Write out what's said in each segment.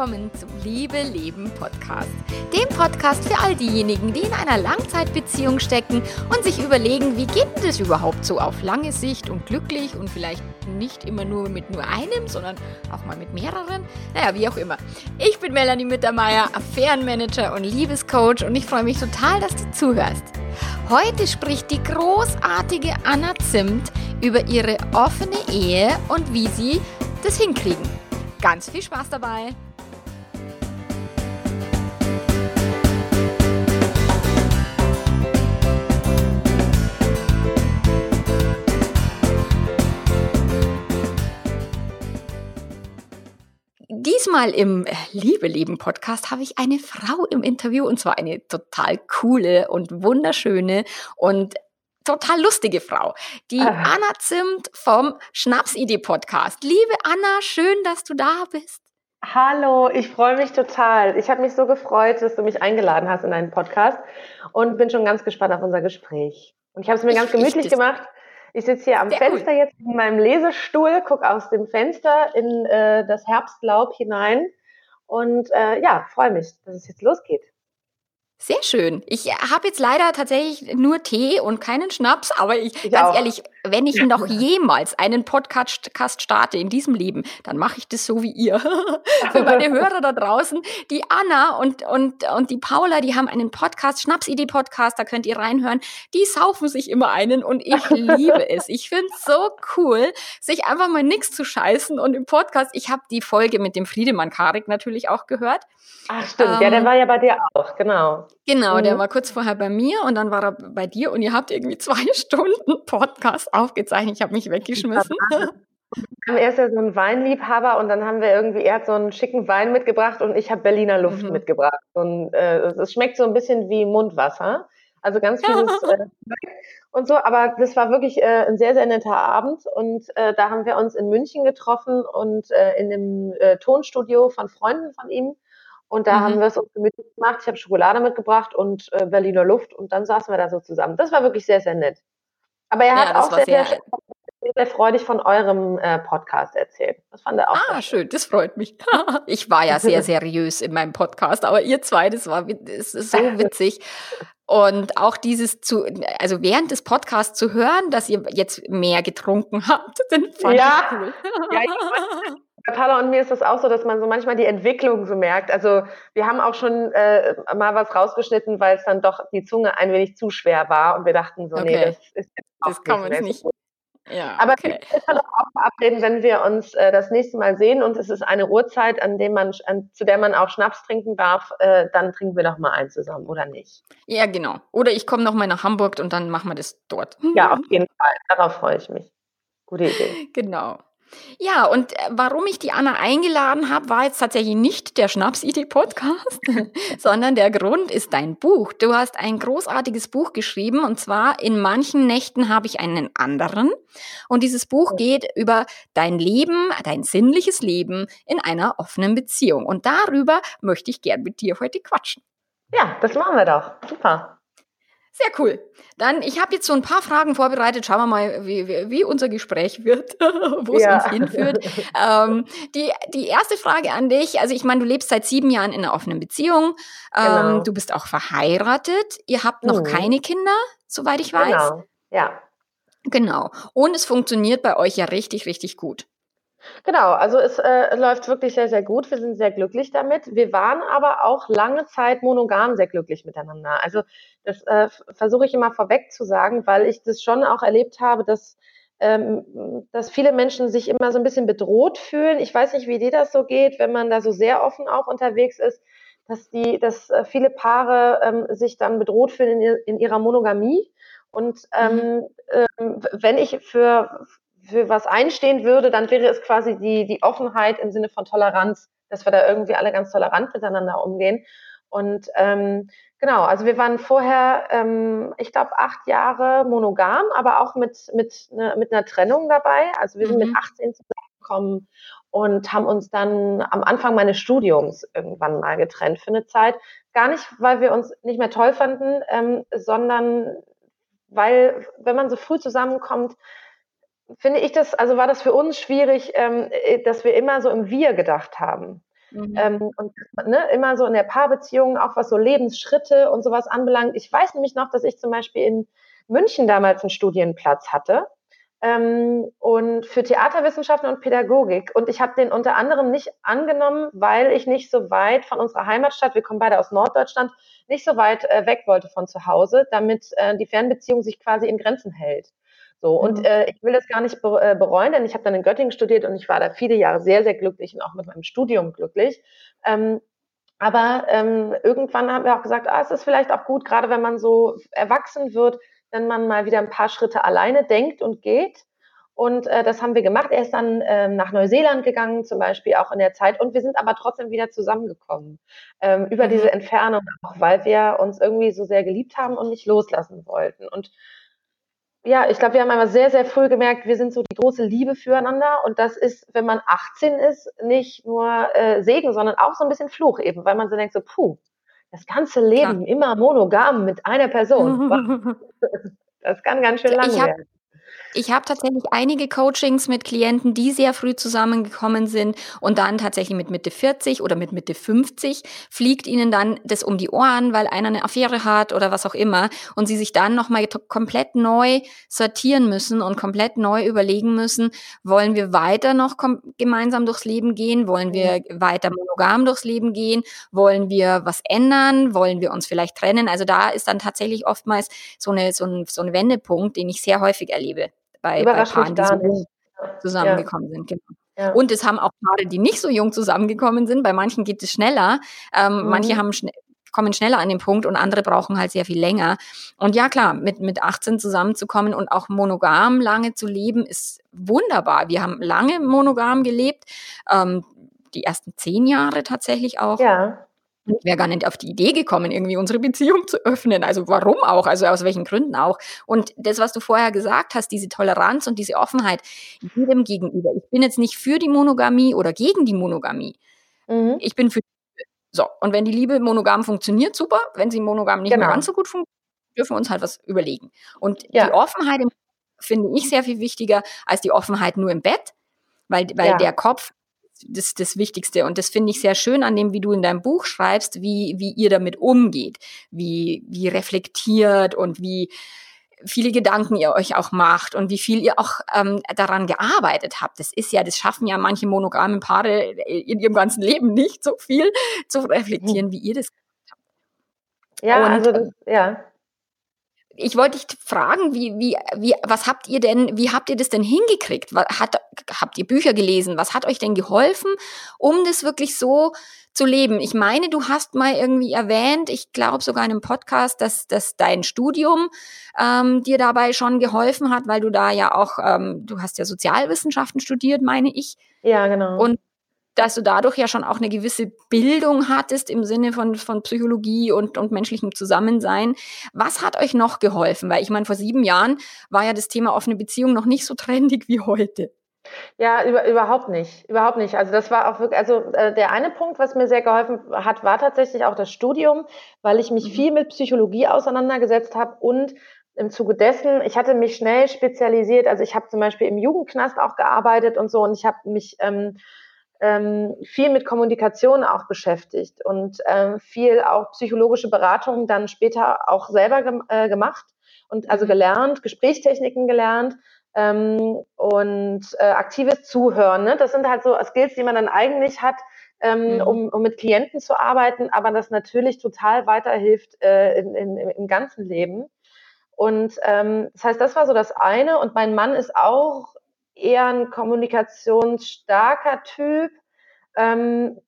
willkommen zum Liebe Leben Podcast. Dem Podcast für all diejenigen, die in einer Langzeitbeziehung stecken und sich überlegen, wie geht es überhaupt so auf lange Sicht und glücklich und vielleicht nicht immer nur mit nur einem, sondern auch mal mit mehreren. Naja, wie auch immer. Ich bin Melanie Mittermeier, Affärenmanager und Liebescoach und ich freue mich total, dass du zuhörst. Heute spricht die großartige Anna Zimt über ihre offene Ehe und wie sie das hinkriegen. Ganz viel Spaß dabei! Diesmal im Liebe Leben Podcast habe ich eine Frau im Interview und zwar eine total coole und wunderschöne und total lustige Frau, die Aha. Anna Zimt vom Schnapsidee Podcast. Liebe Anna, schön, dass du da bist. Hallo, ich freue mich total. Ich habe mich so gefreut, dass du mich eingeladen hast in deinen Podcast und bin schon ganz gespannt auf unser Gespräch. Und ich habe es mir ich, ganz gemütlich ich, gemacht. Ich sitze hier am Fenster cool. jetzt in meinem Lesestuhl, gucke aus dem Fenster in äh, das Herbstlaub hinein und äh, ja, freue mich, dass es jetzt losgeht. Sehr schön. Ich habe jetzt leider tatsächlich nur Tee und keinen Schnaps, aber ich, ich ganz auch. ehrlich, wenn ich noch jemals einen Podcast starte in diesem Leben, dann mache ich das so wie ihr. Für meine Hörer da draußen, die Anna und, und, und die Paula, die haben einen Podcast, Schnapsidee-Podcast, da könnt ihr reinhören. Die saufen sich immer einen und ich liebe es. Ich finde es so cool, sich einfach mal nichts zu scheißen und im Podcast, ich habe die Folge mit dem Friedemann Karik natürlich auch gehört. Ach stimmt, ähm, ja, der ähm, war ja bei dir auch, genau. Genau, mhm. der war kurz vorher bei mir und dann war er bei dir und ihr habt irgendwie zwei Stunden Podcast aufgezeichnet. Ich habe mich weggeschmissen. Er ist ja so ein Weinliebhaber und dann haben wir irgendwie, er hat so einen schicken Wein mitgebracht und ich habe Berliner Luft mhm. mitgebracht. Und äh, es schmeckt so ein bisschen wie Mundwasser. Also ganz vieles äh, und so, aber das war wirklich äh, ein sehr, sehr netter Abend und äh, da haben wir uns in München getroffen und äh, in dem äh, Tonstudio von Freunden von ihm und da mhm. haben wir es uns gemütlich gemacht. Ich habe Schokolade mitgebracht und äh, Berliner Luft und dann saßen wir da so zusammen. Das war wirklich sehr, sehr nett. Aber er ja, hat auch sehr, sehr, sehr, sehr, freudig von eurem äh, Podcast erzählt. Das fand er auch. Ah, schön, das freut mich. ich war ja sehr seriös in meinem Podcast, aber ihr zwei, das war das ist so witzig. Und auch dieses zu, also während des Podcasts zu hören, dass ihr jetzt mehr getrunken habt, den fand ja. ich cool. ja, ich bei Paula und mir ist das auch so, dass man so manchmal die Entwicklung so merkt. Also wir haben auch schon äh, mal was rausgeschnitten, weil es dann doch die Zunge ein wenig zu schwer war und wir dachten so, okay. nee, das ist das kann man nicht. Ja, Aber okay. wir können auch verabreden, wenn wir uns äh, das nächste Mal sehen und es ist eine Uhrzeit, an dem man, an, zu der man auch Schnaps trinken darf, äh, dann trinken wir doch mal einen zusammen, oder nicht? Ja, genau. Oder ich komme noch mal nach Hamburg und dann machen wir das dort. Ja, auf jeden Fall. Darauf freue ich mich. Gute Idee. Genau. Ja, und äh, warum ich die Anna eingeladen habe, war jetzt tatsächlich nicht der Schnapsidee-Podcast, sondern der Grund ist dein Buch. Du hast ein großartiges Buch geschrieben und zwar In manchen Nächten habe ich einen anderen. Und dieses Buch geht über dein Leben, dein sinnliches Leben in einer offenen Beziehung. Und darüber möchte ich gern mit dir heute quatschen. Ja, das machen wir doch. Super. Sehr cool. Dann, ich habe jetzt so ein paar Fragen vorbereitet. Schauen wir mal, wie, wie, wie unser Gespräch wird, wo es ja. uns hinführt. Ähm, die, die erste Frage an dich, also ich meine, du lebst seit sieben Jahren in einer offenen Beziehung. Ähm, genau. Du bist auch verheiratet. Ihr habt noch mhm. keine Kinder, soweit ich weiß. Genau, ja. Genau. Und es funktioniert bei euch ja richtig, richtig gut. Genau, also es äh, läuft wirklich sehr, sehr gut. Wir sind sehr glücklich damit. Wir waren aber auch lange Zeit monogam sehr glücklich miteinander. Also das äh, versuche ich immer vorweg zu sagen, weil ich das schon auch erlebt habe, dass, ähm, dass viele Menschen sich immer so ein bisschen bedroht fühlen. Ich weiß nicht, wie dir das so geht, wenn man da so sehr offen auch unterwegs ist, dass die, dass äh, viele Paare ähm, sich dann bedroht fühlen in, in ihrer Monogamie. Und ähm, mhm. ähm, wenn ich für für was einstehen würde, dann wäre es quasi die, die Offenheit im Sinne von Toleranz, dass wir da irgendwie alle ganz tolerant miteinander umgehen. Und ähm, genau, also wir waren vorher, ähm, ich glaube, acht Jahre monogam, aber auch mit, mit, ne, mit einer Trennung dabei. Also wir sind mhm. mit 18 zusammengekommen und haben uns dann am Anfang meines Studiums irgendwann mal getrennt für eine Zeit. Gar nicht, weil wir uns nicht mehr toll fanden, ähm, sondern weil, wenn man so früh zusammenkommt, finde ich das, also war das für uns schwierig, ähm, äh, dass wir immer so im Wir gedacht haben. Mhm. Ähm, und ne, immer so in der Paarbeziehung, auch was so Lebensschritte und sowas anbelangt. Ich weiß nämlich noch, dass ich zum Beispiel in München damals einen Studienplatz hatte ähm, und für Theaterwissenschaften und Pädagogik. Und ich habe den unter anderem nicht angenommen, weil ich nicht so weit von unserer Heimatstadt, wir kommen beide aus Norddeutschland, nicht so weit äh, weg wollte von zu Hause, damit äh, die Fernbeziehung sich quasi in Grenzen hält. So, und mhm. äh, ich will das gar nicht äh, bereuen, denn ich habe dann in Göttingen studiert und ich war da viele Jahre sehr, sehr glücklich und auch mit meinem Studium glücklich. Ähm, aber ähm, irgendwann haben wir auch gesagt, ah, es ist vielleicht auch gut, gerade wenn man so erwachsen wird, wenn man mal wieder ein paar Schritte alleine denkt und geht. Und äh, das haben wir gemacht. Er ist dann ähm, nach Neuseeland gegangen, zum Beispiel auch in der Zeit. Und wir sind aber trotzdem wieder zusammengekommen ähm, über mhm. diese Entfernung, auch weil wir uns irgendwie so sehr geliebt haben und nicht loslassen wollten. Und ja, ich glaube, wir haben einmal sehr, sehr früh gemerkt, wir sind so die große Liebe füreinander. Und das ist, wenn man 18 ist, nicht nur äh, Segen, sondern auch so ein bisschen Fluch eben, weil man so denkt, so, puh, das ganze Leben Klar. immer monogam mit einer Person. das kann ganz schön lang werden. Ich habe tatsächlich einige Coachings mit Klienten, die sehr früh zusammengekommen sind und dann tatsächlich mit Mitte 40 oder mit Mitte 50 fliegt ihnen dann das um die Ohren, weil einer eine Affäre hat oder was auch immer und sie sich dann nochmal komplett neu sortieren müssen und komplett neu überlegen müssen, wollen wir weiter noch gemeinsam durchs Leben gehen, wollen wir weiter monogam durchs Leben gehen, wollen wir was ändern, wollen wir uns vielleicht trennen. Also da ist dann tatsächlich oftmals so eine, so ein, so ein Wendepunkt, den ich sehr häufig erlebe bei, bei Paaren, die so jung zusammengekommen ja. sind. Genau. Ja. Und es haben auch Paare, die nicht so jung zusammengekommen sind. Bei manchen geht es schneller. Ähm, mhm. Manche haben schn kommen schneller an den Punkt und andere brauchen halt sehr viel länger. Und ja, klar, mit, mit 18 zusammenzukommen und auch monogam lange zu leben, ist wunderbar. Wir haben lange monogam gelebt, ähm, die ersten zehn Jahre tatsächlich auch. Ja. Ich wäre gar nicht auf die Idee gekommen, irgendwie unsere Beziehung zu öffnen. Also warum auch? Also aus welchen Gründen auch? Und das, was du vorher gesagt hast, diese Toleranz und diese Offenheit jedem gegenüber. Ich bin jetzt nicht für die Monogamie oder gegen die Monogamie. Mhm. Ich bin für so, und wenn die Liebe monogam funktioniert, super. Wenn sie monogam nicht genau. mehr ganz so gut funktioniert, dürfen wir uns halt was überlegen. Und ja. die Offenheit finde ich sehr viel wichtiger als die Offenheit nur im Bett, weil, weil ja. der Kopf das, das Wichtigste. Und das finde ich sehr schön an dem, wie du in deinem Buch schreibst, wie, wie ihr damit umgeht, wie, wie reflektiert und wie viele Gedanken ihr euch auch macht und wie viel ihr auch ähm, daran gearbeitet habt. Das ist ja, das schaffen ja manche monogamen Paare in ihrem ganzen Leben nicht so viel zu reflektieren, wie ihr das gemacht habt. Ja, und, also das, ja ich wollte dich fragen, wie, wie, wie, was habt ihr denn, wie habt ihr das denn hingekriegt? Hat, habt ihr Bücher gelesen? Was hat euch denn geholfen, um das wirklich so zu leben? Ich meine, du hast mal irgendwie erwähnt, ich glaube sogar in einem Podcast, dass, dass dein Studium ähm, dir dabei schon geholfen hat, weil du da ja auch, ähm, du hast ja Sozialwissenschaften studiert, meine ich. Ja, genau. Und dass du dadurch ja schon auch eine gewisse Bildung hattest im Sinne von, von Psychologie und, und menschlichem Zusammensein. Was hat euch noch geholfen? Weil ich meine, vor sieben Jahren war ja das Thema offene Beziehung noch nicht so trendig wie heute. Ja, über, überhaupt nicht. Überhaupt nicht. Also das war auch wirklich, also äh, der eine Punkt, was mir sehr geholfen hat, war tatsächlich auch das Studium, weil ich mich mhm. viel mit Psychologie auseinandergesetzt habe und im Zuge dessen, ich hatte mich schnell spezialisiert. Also ich habe zum Beispiel im Jugendknast auch gearbeitet und so und ich habe mich ähm, ähm, viel mit Kommunikation auch beschäftigt und ähm, viel auch psychologische Beratung dann später auch selber gem äh, gemacht und also mhm. gelernt, Gesprächstechniken gelernt ähm, und äh, aktives Zuhören. Ne? Das sind halt so Skills, die man dann eigentlich hat, ähm, mhm. um, um mit Klienten zu arbeiten, aber das natürlich total weiterhilft äh, in, in, im ganzen Leben. Und ähm, das heißt, das war so das eine. Und mein Mann ist auch eher ein kommunikationsstarker Typ ähm,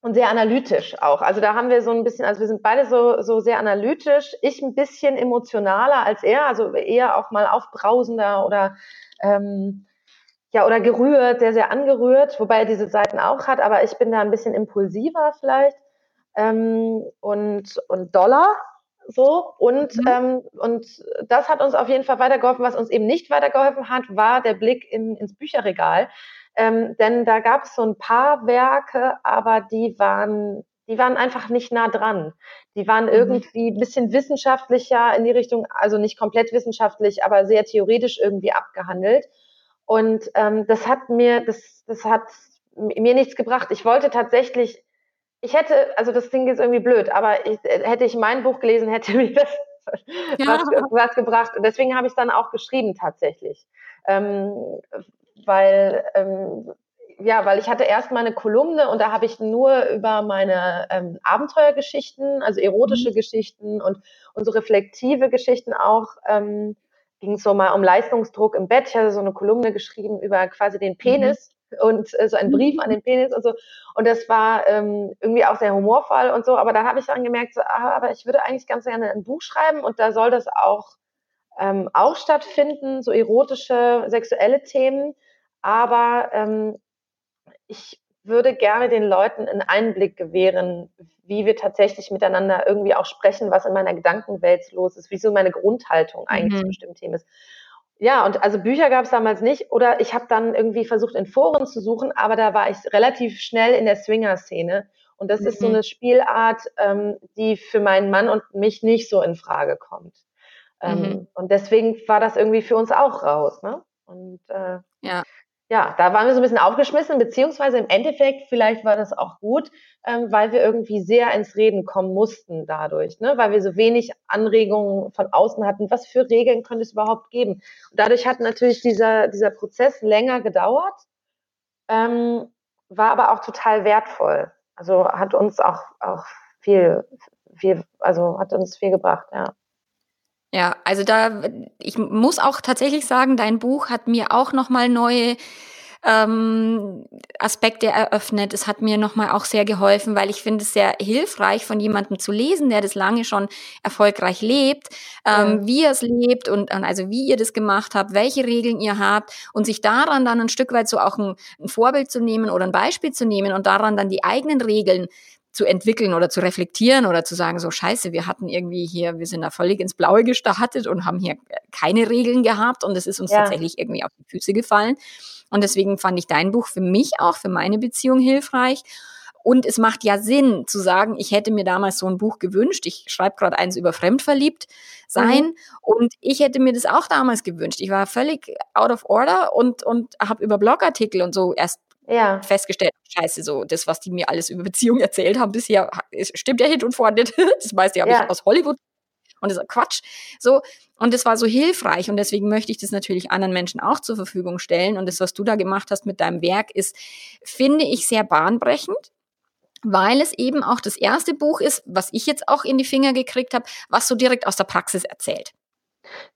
und sehr analytisch auch. Also da haben wir so ein bisschen, also wir sind beide so, so sehr analytisch. Ich ein bisschen emotionaler als er, also eher auch mal aufbrausender oder ähm, ja, oder gerührt, sehr, sehr angerührt, wobei er diese Seiten auch hat, aber ich bin da ein bisschen impulsiver vielleicht ähm, und, und doller so und mhm. ähm, und das hat uns auf jeden Fall weitergeholfen. Was uns eben nicht weitergeholfen hat, war der Blick in, ins Bücherregal, ähm, denn da gab es so ein paar Werke, aber die waren die waren einfach nicht nah dran. Die waren mhm. irgendwie ein bisschen wissenschaftlicher in die Richtung, also nicht komplett wissenschaftlich, aber sehr theoretisch irgendwie abgehandelt. Und ähm, das hat mir, das, das hat mir nichts gebracht. Ich wollte tatsächlich ich hätte, also das Ding ist irgendwie blöd, aber ich, hätte ich mein Buch gelesen, hätte mir das ja. was, was, gebracht. Und deswegen habe ich es dann auch geschrieben tatsächlich. Ähm, weil, ähm, ja, weil ich hatte erst mal eine Kolumne und da habe ich nur über meine ähm, Abenteuergeschichten, also erotische mhm. Geschichten und, und so reflektive Geschichten auch, ähm, ging es so mal um Leistungsdruck im Bett. Ich hatte so eine Kolumne geschrieben über quasi den mhm. Penis. Mhm und äh, so ein Brief an den Penis und so. Und das war ähm, irgendwie auch sehr humorvoll und so. Aber da habe ich dann gemerkt, so, ah, aber ich würde eigentlich ganz gerne ein Buch schreiben und da soll das auch, ähm, auch stattfinden, so erotische, sexuelle Themen. Aber ähm, ich würde gerne den Leuten einen Einblick gewähren, wie wir tatsächlich miteinander irgendwie auch sprechen, was in meiner Gedankenwelt los ist, wie so meine Grundhaltung eigentlich mhm. zu bestimmten Themen ist. Ja, und also Bücher gab es damals nicht. Oder ich habe dann irgendwie versucht, in Foren zu suchen, aber da war ich relativ schnell in der Swinger-Szene. Und das mhm. ist so mhm. eine Spielart, ähm, die für meinen Mann und mich nicht so in Frage kommt. Ähm, mhm. Und deswegen war das irgendwie für uns auch raus. Ne? Und äh, ja ja, da waren wir so ein bisschen aufgeschmissen, beziehungsweise im Endeffekt, vielleicht war das auch gut, ähm, weil wir irgendwie sehr ins Reden kommen mussten dadurch, ne? weil wir so wenig Anregungen von außen hatten, was für Regeln könnte es überhaupt geben. Und dadurch hat natürlich dieser, dieser Prozess länger gedauert, ähm, war aber auch total wertvoll. Also hat uns auch, auch viel, viel, also hat uns viel gebracht, ja. Ja, also da, ich muss auch tatsächlich sagen, dein Buch hat mir auch nochmal neue ähm, Aspekte eröffnet. Es hat mir nochmal auch sehr geholfen, weil ich finde es sehr hilfreich, von jemandem zu lesen, der das lange schon erfolgreich lebt, ähm, ja. wie er es lebt und, und also wie ihr das gemacht habt, welche Regeln ihr habt und sich daran dann ein Stück weit so auch ein, ein Vorbild zu nehmen oder ein Beispiel zu nehmen und daran dann die eigenen Regeln zu entwickeln oder zu reflektieren oder zu sagen, so scheiße, wir hatten irgendwie hier, wir sind da völlig ins Blaue gestartet und haben hier keine Regeln gehabt und es ist uns ja. tatsächlich irgendwie auf die Füße gefallen. Und deswegen fand ich dein Buch für mich auch, für meine Beziehung hilfreich. Und es macht ja Sinn zu sagen, ich hätte mir damals so ein Buch gewünscht. Ich schreibe gerade eins über fremdverliebt sein mhm. und ich hätte mir das auch damals gewünscht. Ich war völlig out of order und und habe über Blogartikel und so erst ja. festgestellt, scheiße, so das, was die mir alles über Beziehungen erzählt haben bisher, stimmt ja hin und vor nicht. Das meiste habe ja. ich aus Hollywood und das ist Quatsch. So, und das war so hilfreich und deswegen möchte ich das natürlich anderen Menschen auch zur Verfügung stellen. Und das, was du da gemacht hast mit deinem Werk, ist, finde ich, sehr bahnbrechend. Weil es eben auch das erste Buch ist, was ich jetzt auch in die Finger gekriegt habe, was so direkt aus der Praxis erzählt.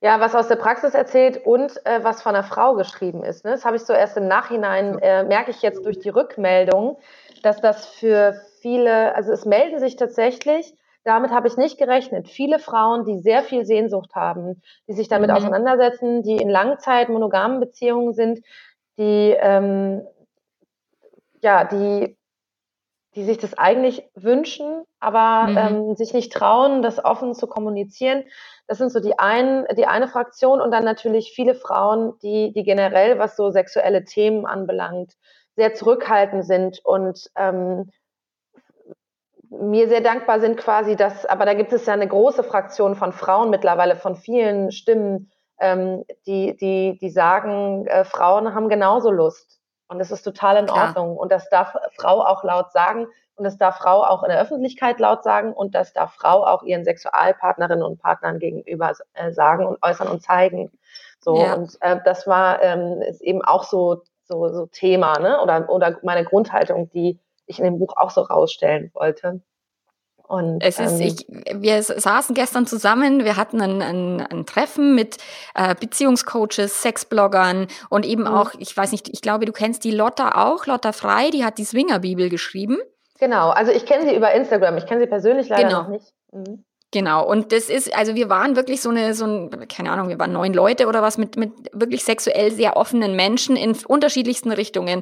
Ja, was aus der Praxis erzählt und äh, was von einer Frau geschrieben ist. Ne? Das habe ich so erst im Nachhinein, äh, merke ich jetzt durch die Rückmeldung, dass das für viele, also es melden sich tatsächlich, damit habe ich nicht gerechnet, viele Frauen, die sehr viel Sehnsucht haben, die sich damit mhm. auseinandersetzen, die in Langzeit monogamen Beziehungen sind, die, ähm, ja, die die sich das eigentlich wünschen, aber mhm. ähm, sich nicht trauen, das offen zu kommunizieren. Das sind so die, ein, die eine Fraktion und dann natürlich viele Frauen, die, die generell, was so sexuelle Themen anbelangt, sehr zurückhaltend sind und ähm, mir sehr dankbar sind quasi, dass, aber da gibt es ja eine große Fraktion von Frauen mittlerweile, von vielen Stimmen, ähm, die, die, die sagen, äh, Frauen haben genauso Lust und das ist total in Klar. Ordnung. Und das darf Frau auch laut sagen. Und das darf Frau auch in der Öffentlichkeit laut sagen. Und das darf Frau auch ihren Sexualpartnerinnen und Partnern gegenüber äh, sagen und äußern und zeigen. So, ja. und äh, das war ähm, ist eben auch so, so, so Thema, ne? Oder, oder meine Grundhaltung, die ich in dem Buch auch so rausstellen wollte. Und, es ist, ähm, ich, wir saßen gestern zusammen, wir hatten ein, ein, ein Treffen mit äh, Beziehungscoaches, Sexbloggern und eben mhm. auch, ich weiß nicht, ich glaube, du kennst die Lotta auch, Lotta Frei, die hat die Swinger-Bibel geschrieben. Genau, also ich kenne sie über Instagram, ich kenne sie persönlich leider genau. noch nicht. Mhm. Genau, und das ist, also wir waren wirklich so eine, so ein, keine Ahnung, wir waren neun Leute oder was mit, mit wirklich sexuell sehr offenen Menschen in unterschiedlichsten Richtungen.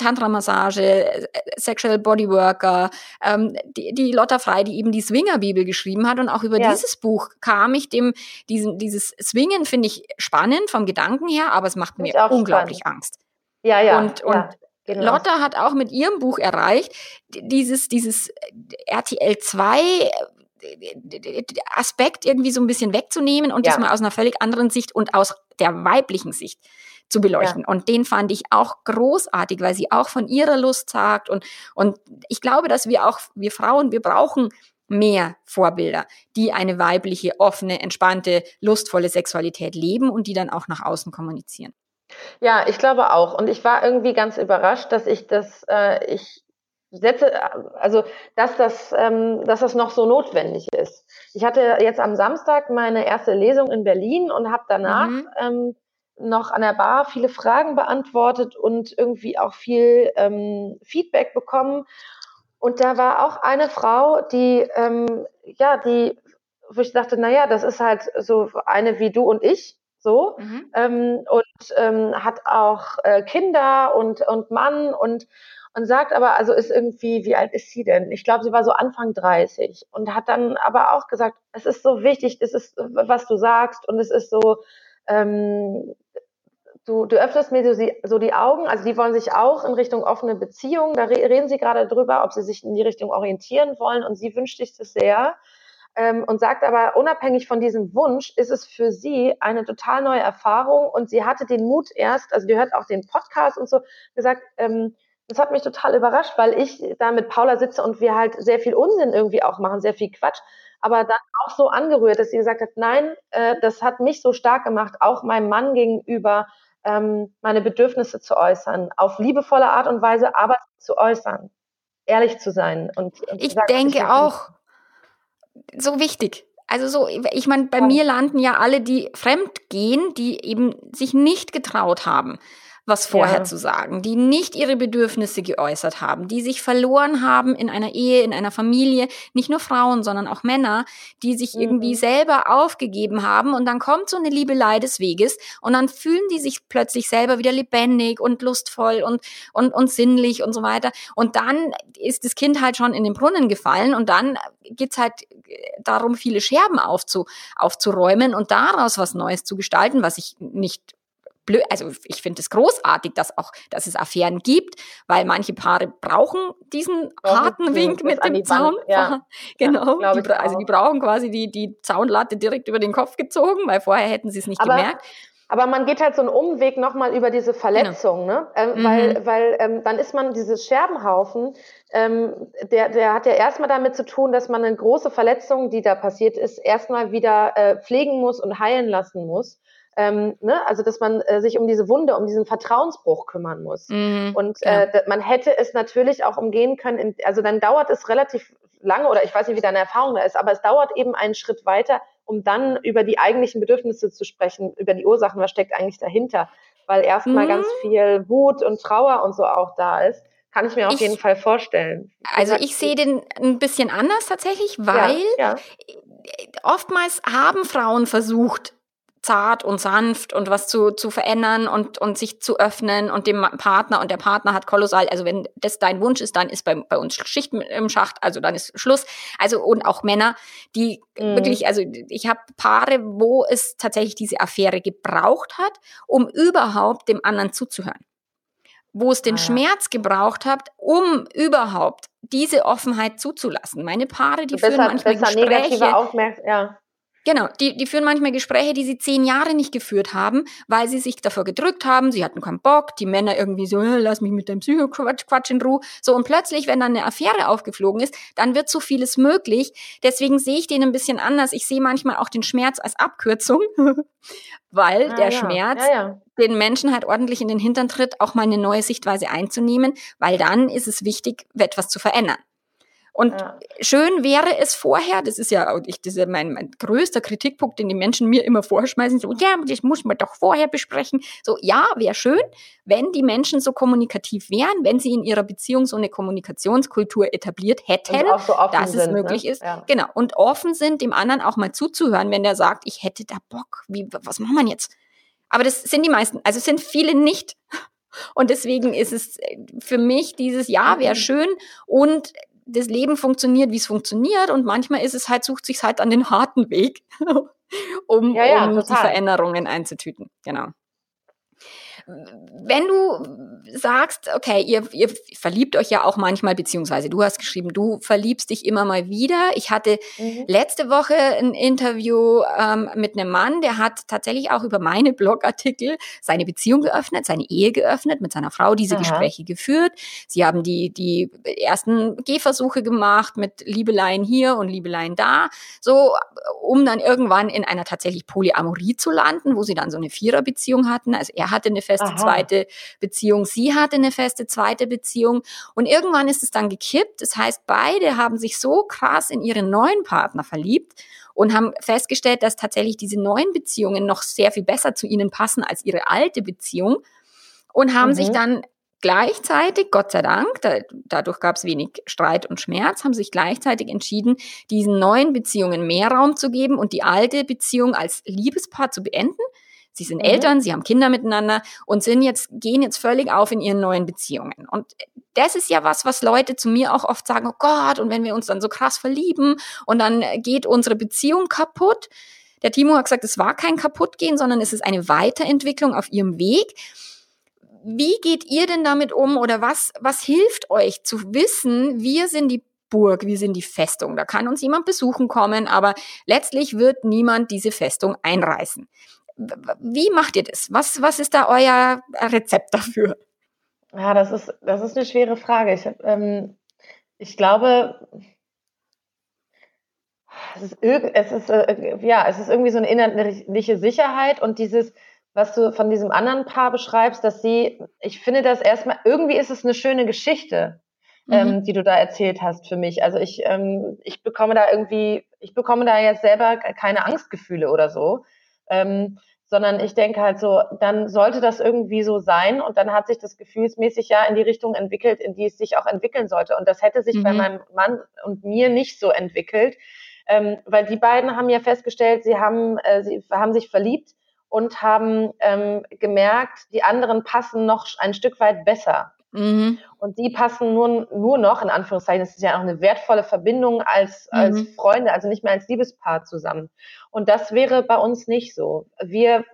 Tantra-Massage, Sexual Bodyworker, ähm, die, die Lotta Frei, die eben die Swinger-Bibel geschrieben hat. Und auch über ja. dieses Buch kam ich dem, diesen, dieses Swingen finde ich spannend vom Gedanken her, aber es macht mir unglaublich spannend. Angst. Ja, ja. Und, und ja. Genau. Lotta hat auch mit ihrem Buch erreicht, dieses, dieses RTL 2 Aspekt irgendwie so ein bisschen wegzunehmen und ja. das mal aus einer völlig anderen Sicht und aus der weiblichen Sicht zu beleuchten. Ja. Und den fand ich auch großartig, weil sie auch von ihrer Lust sagt. Und, und ich glaube, dass wir auch, wir Frauen, wir brauchen mehr Vorbilder, die eine weibliche, offene, entspannte, lustvolle Sexualität leben und die dann auch nach außen kommunizieren. Ja, ich glaube auch. Und ich war irgendwie ganz überrascht, dass ich das, äh, ich setze, also dass das, ähm, dass das noch so notwendig ist. Ich hatte jetzt am Samstag meine erste Lesung in Berlin und habe danach mhm. ähm, noch an der Bar viele Fragen beantwortet und irgendwie auch viel ähm, Feedback bekommen. Und da war auch eine Frau, die, ähm, ja, die, wo ich dachte, naja, das ist halt so eine wie du und ich, so, mhm. ähm, und ähm, hat auch äh, Kinder und, und Mann und, und sagt aber, also ist irgendwie, wie alt ist sie denn? Ich glaube, sie war so Anfang 30 und hat dann aber auch gesagt, es ist so wichtig, es ist, was du sagst und es ist so, ähm, du, du öffnest mir so, so die Augen, also die wollen sich auch in Richtung offene Beziehung, da reden sie gerade drüber, ob sie sich in die Richtung orientieren wollen und sie wünscht sich das sehr. Ähm, und sagt aber, unabhängig von diesem Wunsch ist es für sie eine total neue Erfahrung und sie hatte den Mut erst, also die hört auch den Podcast und so, gesagt, ähm, das hat mich total überrascht, weil ich da mit Paula sitze und wir halt sehr viel Unsinn irgendwie auch machen, sehr viel Quatsch aber dann auch so angerührt, dass sie gesagt hat, nein, äh, das hat mich so stark gemacht, auch meinem Mann gegenüber, ähm, meine Bedürfnisse zu äußern, auf liebevolle Art und Weise, aber zu äußern, ehrlich zu sein. Und, und ich sagen, denke ich auch, so wichtig. Also so, ich meine, bei ja. mir landen ja alle, die fremd gehen, die eben sich nicht getraut haben, was vorher ja. zu sagen, die nicht ihre Bedürfnisse geäußert haben, die sich verloren haben in einer Ehe, in einer Familie, nicht nur Frauen, sondern auch Männer, die sich mhm. irgendwie selber aufgegeben haben und dann kommt so eine Liebelei des Weges und dann fühlen die sich plötzlich selber wieder lebendig und lustvoll und, und, und sinnlich und so weiter und dann ist das Kind halt schon in den Brunnen gefallen und dann geht's halt darum, viele Scherben aufzu, aufzuräumen und daraus was Neues zu gestalten, was ich nicht blöd, also ich finde es großartig, dass auch, dass es Affären gibt, weil manche Paare brauchen diesen harten Wink mit dem Zaun. Ja. Genau. Ja, die, also die brauchen quasi die, die Zaunlatte direkt über den Kopf gezogen, weil vorher hätten sie es nicht aber, gemerkt. Aber man geht halt so einen Umweg nochmal über diese Verletzung, genau. ne? Ähm, mhm. Weil, weil ähm, dann ist man dieses Scherbenhaufen, ähm, der, der hat ja erstmal damit zu tun, dass man eine große Verletzung, die da passiert ist, erstmal wieder äh, pflegen muss und heilen lassen muss. Ähm, ne? Also dass man äh, sich um diese Wunde, um diesen Vertrauensbruch kümmern muss. Mhm, und äh, man hätte es natürlich auch umgehen können. In, also dann dauert es relativ lange oder ich weiß nicht, wie deine Erfahrung da ist, aber es dauert eben einen Schritt weiter, um dann über die eigentlichen Bedürfnisse zu sprechen, über die Ursachen, was steckt eigentlich dahinter, weil erstmal mhm. ganz viel Wut und Trauer und so auch da ist. Kann ich mir auf ich, jeden Fall vorstellen. Also ich sehe den ein bisschen anders tatsächlich, weil ja, ja. oftmals haben Frauen versucht, zart und sanft und was zu, zu verändern und, und sich zu öffnen und dem Partner und der Partner hat kolossal, also wenn das dein Wunsch ist, dann ist bei, bei uns Schicht im Schacht, also dann ist Schluss. Also und auch Männer, die mhm. wirklich, also ich habe Paare, wo es tatsächlich diese Affäre gebraucht hat, um überhaupt dem anderen zuzuhören. Wo es den ah, ja. Schmerz gebraucht hat, um überhaupt diese Offenheit zuzulassen. Meine Paare, die führen manchmal Gespräche. Ja Genau, die, die führen manchmal Gespräche, die sie zehn Jahre nicht geführt haben, weil sie sich davor gedrückt haben, sie hatten keinen Bock, die Männer irgendwie so, lass mich mit deinem Psycho-Quatsch in Ruhe. So, und plötzlich, wenn dann eine Affäre aufgeflogen ist, dann wird so vieles möglich. Deswegen sehe ich den ein bisschen anders. Ich sehe manchmal auch den Schmerz als Abkürzung, weil ah, der ja. Schmerz ja, ja. den Menschen halt ordentlich in den Hintern tritt, auch mal eine neue Sichtweise einzunehmen, weil dann ist es wichtig, etwas zu verändern. Und ja. schön wäre es vorher, das ist ja ich, das ist ja mein, mein größter Kritikpunkt, den die Menschen mir immer vorschmeißen, so, ja, das muss man doch vorher besprechen. So, ja, wäre schön, wenn die Menschen so kommunikativ wären, wenn sie in ihrer Beziehung so eine Kommunikationskultur etabliert hätten, so dass es sind, ne? möglich ne? ist. Ja. Genau. Und offen sind, dem anderen auch mal zuzuhören, wenn der sagt, ich hätte da Bock, wie, was machen wir jetzt? Aber das sind die meisten, also sind viele nicht. Und deswegen ist es für mich dieses Ja wäre schön und das Leben funktioniert, wie es funktioniert und manchmal ist es halt, sucht sich halt an den harten Weg, um, ja, ja, um die Veränderungen einzutüten. Genau. Wenn du sagst, okay, ihr, ihr verliebt euch ja auch manchmal, beziehungsweise du hast geschrieben, du verliebst dich immer mal wieder. Ich hatte mhm. letzte Woche ein Interview ähm, mit einem Mann, der hat tatsächlich auch über meine Blogartikel seine Beziehung geöffnet, seine Ehe geöffnet, mit seiner Frau diese Aha. Gespräche geführt. Sie haben die, die ersten Gehversuche gemacht mit Liebeleien hier und Liebeleien da, so um dann irgendwann in einer tatsächlich Polyamorie zu landen, wo sie dann so eine Viererbeziehung hatten. Also er hatte eine feste Aha. zweite Beziehung, sie hatte eine feste zweite Beziehung und irgendwann ist es dann gekippt. Das heißt, beide haben sich so krass in ihren neuen Partner verliebt und haben festgestellt, dass tatsächlich diese neuen Beziehungen noch sehr viel besser zu ihnen passen als ihre alte Beziehung und haben mhm. sich dann gleichzeitig, Gott sei Dank, da, dadurch gab es wenig Streit und Schmerz, haben sich gleichzeitig entschieden, diesen neuen Beziehungen mehr Raum zu geben und die alte Beziehung als Liebespaar zu beenden. Sie sind mhm. Eltern, sie haben Kinder miteinander und sind jetzt, gehen jetzt völlig auf in ihren neuen Beziehungen. Und das ist ja was, was Leute zu mir auch oft sagen, oh Gott, und wenn wir uns dann so krass verlieben und dann geht unsere Beziehung kaputt. Der Timo hat gesagt, es war kein Kaputtgehen, sondern es ist eine Weiterentwicklung auf ihrem Weg. Wie geht ihr denn damit um oder was, was hilft euch zu wissen, wir sind die Burg, wir sind die Festung. Da kann uns jemand besuchen kommen, aber letztlich wird niemand diese Festung einreißen. Wie macht ihr das? Was, was ist da euer Rezept dafür? Ja, das ist, das ist eine schwere Frage. Ich, ähm, ich glaube, es ist, es, ist, äh, ja, es ist irgendwie so eine innerliche Sicherheit und dieses, was du von diesem anderen Paar beschreibst, dass sie, ich finde das erstmal, irgendwie ist es eine schöne Geschichte, mhm. ähm, die du da erzählt hast für mich. Also ich, ähm, ich bekomme da irgendwie, ich bekomme da jetzt selber keine Angstgefühle oder so. Ähm, sondern ich denke halt so, dann sollte das irgendwie so sein und dann hat sich das gefühlsmäßig ja in die Richtung entwickelt, in die es sich auch entwickeln sollte. Und das hätte sich mhm. bei meinem Mann und mir nicht so entwickelt, ähm, weil die beiden haben ja festgestellt, sie haben, äh, sie haben sich verliebt und haben ähm, gemerkt, die anderen passen noch ein Stück weit besser. Mhm. Und die passen nur, nur noch, in Anführungszeichen, es ist ja auch eine wertvolle Verbindung als, mhm. als Freunde, also nicht mehr als Liebespaar zusammen. Und das wäre bei uns nicht so. Wir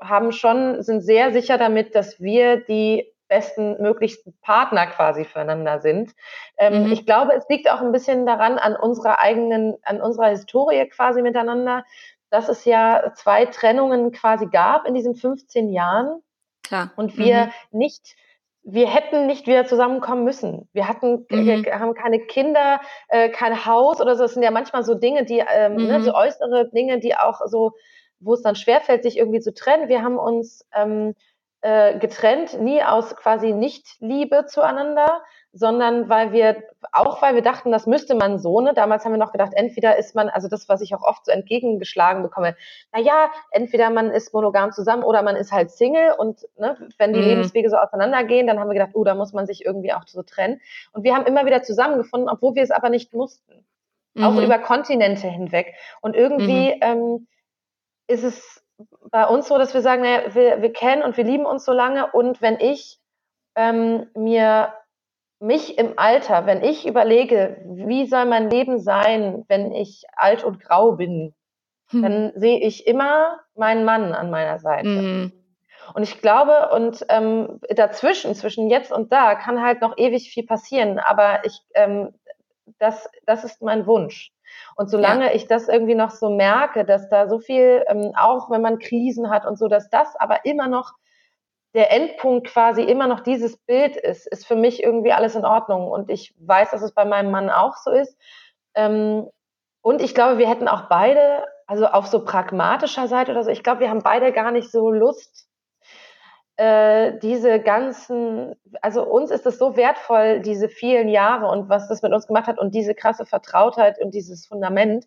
haben schon, sind sehr sicher damit, dass wir die besten möglichsten Partner quasi füreinander sind. Ähm, mhm. Ich glaube, es liegt auch ein bisschen daran, an unserer eigenen, an unserer Historie quasi miteinander, dass es ja zwei Trennungen quasi gab in diesen 15 Jahren. Klar. Und wir mhm. nicht wir hätten nicht wieder zusammenkommen müssen. Wir hatten, mhm. wir haben keine Kinder, äh, kein Haus oder so. Das sind ja manchmal so Dinge, die, ähm, ne, mhm. ne, so äußere Dinge, die auch so, wo es dann schwerfällt, sich irgendwie zu trennen. Wir haben uns ähm, äh, getrennt, nie aus quasi Nicht-Liebe zueinander, sondern weil wir, auch weil wir dachten, das müsste man so, ne? Damals haben wir noch gedacht, entweder ist man, also das, was ich auch oft so entgegengeschlagen bekomme, na ja, entweder man ist monogam zusammen oder man ist halt Single und ne, wenn die mhm. Lebenswege so auseinandergehen, dann haben wir gedacht, oh, da muss man sich irgendwie auch so trennen. Und wir haben immer wieder zusammengefunden, obwohl wir es aber nicht mussten. Mhm. Auch über Kontinente hinweg. Und irgendwie mhm. ähm, ist es bei uns so, dass wir sagen, naja, wir, wir kennen und wir lieben uns so lange und wenn ich ähm, mir mich im Alter, wenn ich überlege, wie soll mein Leben sein, wenn ich alt und grau bin, hm. dann sehe ich immer meinen Mann an meiner Seite. Mhm. Und ich glaube, und ähm, dazwischen, zwischen jetzt und da, kann halt noch ewig viel passieren. Aber ich, ähm, das, das ist mein Wunsch. Und solange ja. ich das irgendwie noch so merke, dass da so viel, ähm, auch wenn man Krisen hat und so, dass das aber immer noch der Endpunkt quasi immer noch dieses Bild ist, ist für mich irgendwie alles in Ordnung. Und ich weiß, dass es bei meinem Mann auch so ist. Ähm, und ich glaube, wir hätten auch beide, also auf so pragmatischer Seite oder so, ich glaube, wir haben beide gar nicht so Lust, äh, diese ganzen, also uns ist es so wertvoll, diese vielen Jahre und was das mit uns gemacht hat und diese krasse Vertrautheit und dieses Fundament,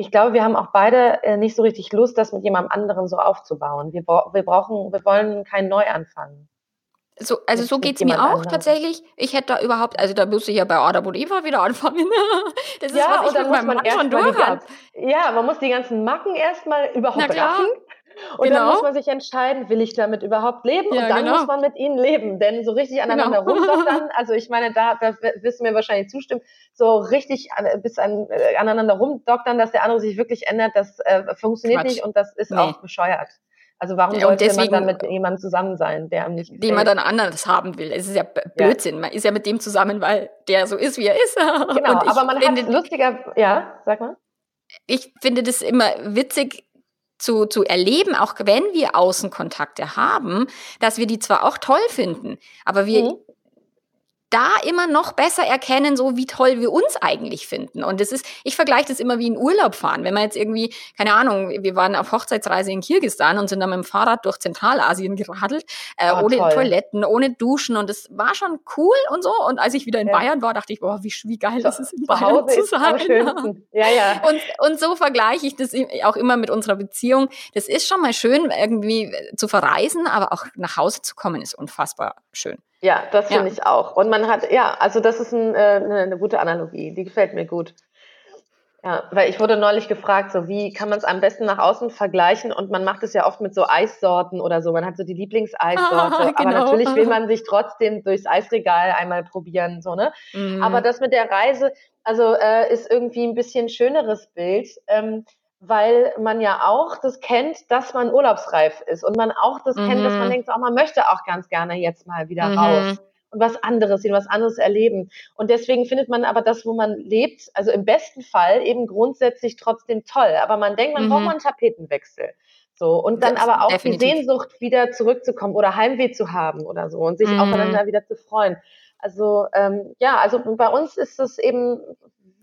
ich glaube, wir haben auch beide äh, nicht so richtig Lust, das mit jemandem anderen so aufzubauen. Wir, wir brauchen, wir wollen keinen Neuanfang. So, also so geht es mir auch anderen. tatsächlich. Ich hätte da überhaupt, also da müsste ich ja bei Adam und Eva wieder anfangen. das ist, ja, was ich mit meinem Mann schon durch habe. Ja, man muss die ganzen Macken erstmal überhaupt raffen. Und genau. dann muss man sich entscheiden, will ich damit überhaupt leben? Ja, und dann genau. muss man mit ihnen leben. Denn so richtig aneinander genau. rumdoktern, also ich meine, da, da wirst du mir wahrscheinlich zustimmen, so richtig bis an, äh, aneinander rumdoktern, dass der andere sich wirklich ändert, das äh, funktioniert Quatsch. nicht und das ist nee. auch bescheuert. Also warum ja, sollte deswegen, man dann mit jemandem zusammen sein, der einem nicht gefällt? Den man dann anders haben will. Es ist ja Blödsinn. Ja. Man ist ja mit dem zusammen, weil der so ist, wie er ist. Genau, aber man hat lustiger, ja, sag mal. Ich finde das immer witzig, zu, zu erleben, auch wenn wir Außenkontakte haben, dass wir die zwar auch toll finden, aber wir mhm da immer noch besser erkennen, so wie toll wir uns eigentlich finden. Und das ist, ich vergleiche das immer wie in Urlaub fahren. Wenn man jetzt irgendwie, keine Ahnung, wir waren auf Hochzeitsreise in Kirgistan und sind dann mit dem Fahrrad durch Zentralasien geradelt, äh, oh, ohne toll. Toiletten, ohne Duschen und das war schon cool und so. Und als ich wieder in ja. Bayern war, dachte ich, boah, wie, wie geil das ist, in Bayern zu sein. Ja, ja. Und, und so vergleiche ich das auch immer mit unserer Beziehung. Das ist schon mal schön, irgendwie zu verreisen, aber auch nach Hause zu kommen ist unfassbar schön. Ja, das finde ja. ich auch. Und man hat, ja, also das ist ein, äh, eine, eine gute Analogie, die gefällt mir gut. Ja, weil ich wurde neulich gefragt, so wie kann man es am besten nach außen vergleichen und man macht es ja oft mit so Eissorten oder so. Man hat so die Lieblingseissorte, ah, genau. aber natürlich will man sich trotzdem durchs Eisregal einmal probieren, so ne. Mhm. Aber das mit der Reise, also äh, ist irgendwie ein bisschen schöneres Bild. Ähm, weil man ja auch das kennt, dass man urlaubsreif ist und man auch das mhm. kennt, dass man mhm. denkt, auch man möchte auch ganz gerne jetzt mal wieder mhm. raus und was anderes sehen, was anderes erleben. Und deswegen findet man aber das, wo man lebt, also im besten Fall eben grundsätzlich trotzdem toll. Aber man denkt, man mhm. braucht mal einen Tapetenwechsel. So, und dann das aber auch definitiv. die Sehnsucht wieder zurückzukommen oder Heimweh zu haben oder so und sich mhm. aufeinander wieder zu freuen. Also ähm, ja, also bei uns ist es eben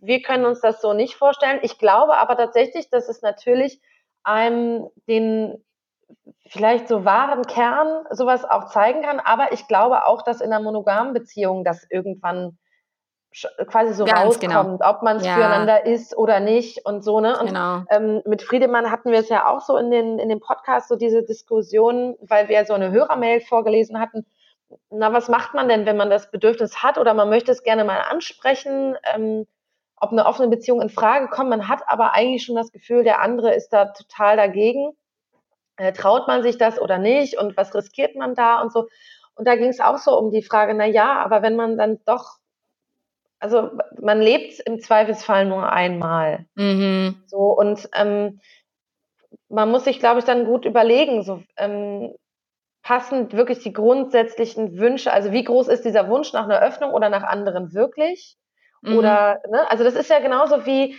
wir können uns das so nicht vorstellen. Ich glaube aber tatsächlich, dass es natürlich einem den vielleicht so wahren Kern sowas auch zeigen kann. Aber ich glaube auch, dass in einer monogamen Beziehung das irgendwann quasi so Ganz genau. rauskommt, genau. ob man es ja. füreinander ist oder nicht und so, ne? Und genau. ähm, mit Friedemann hatten wir es ja auch so in den, in dem Podcast, so diese Diskussion, weil wir so eine Hörermail vorgelesen hatten. Na, was macht man denn, wenn man das Bedürfnis hat oder man möchte es gerne mal ansprechen? Ähm, ob eine offene Beziehung in Frage kommt. Man hat aber eigentlich schon das Gefühl, der andere ist da total dagegen. Äh, traut man sich das oder nicht? Und was riskiert man da und so? Und da ging es auch so um die Frage, na ja, aber wenn man dann doch, also man lebt im Zweifelsfall nur einmal. Mhm. So und ähm, man muss sich, glaube ich, dann gut überlegen, so ähm, passen wirklich die grundsätzlichen Wünsche, also wie groß ist dieser Wunsch nach einer Öffnung oder nach anderen wirklich? Mhm. Oder, ne? Also das ist ja genauso wie,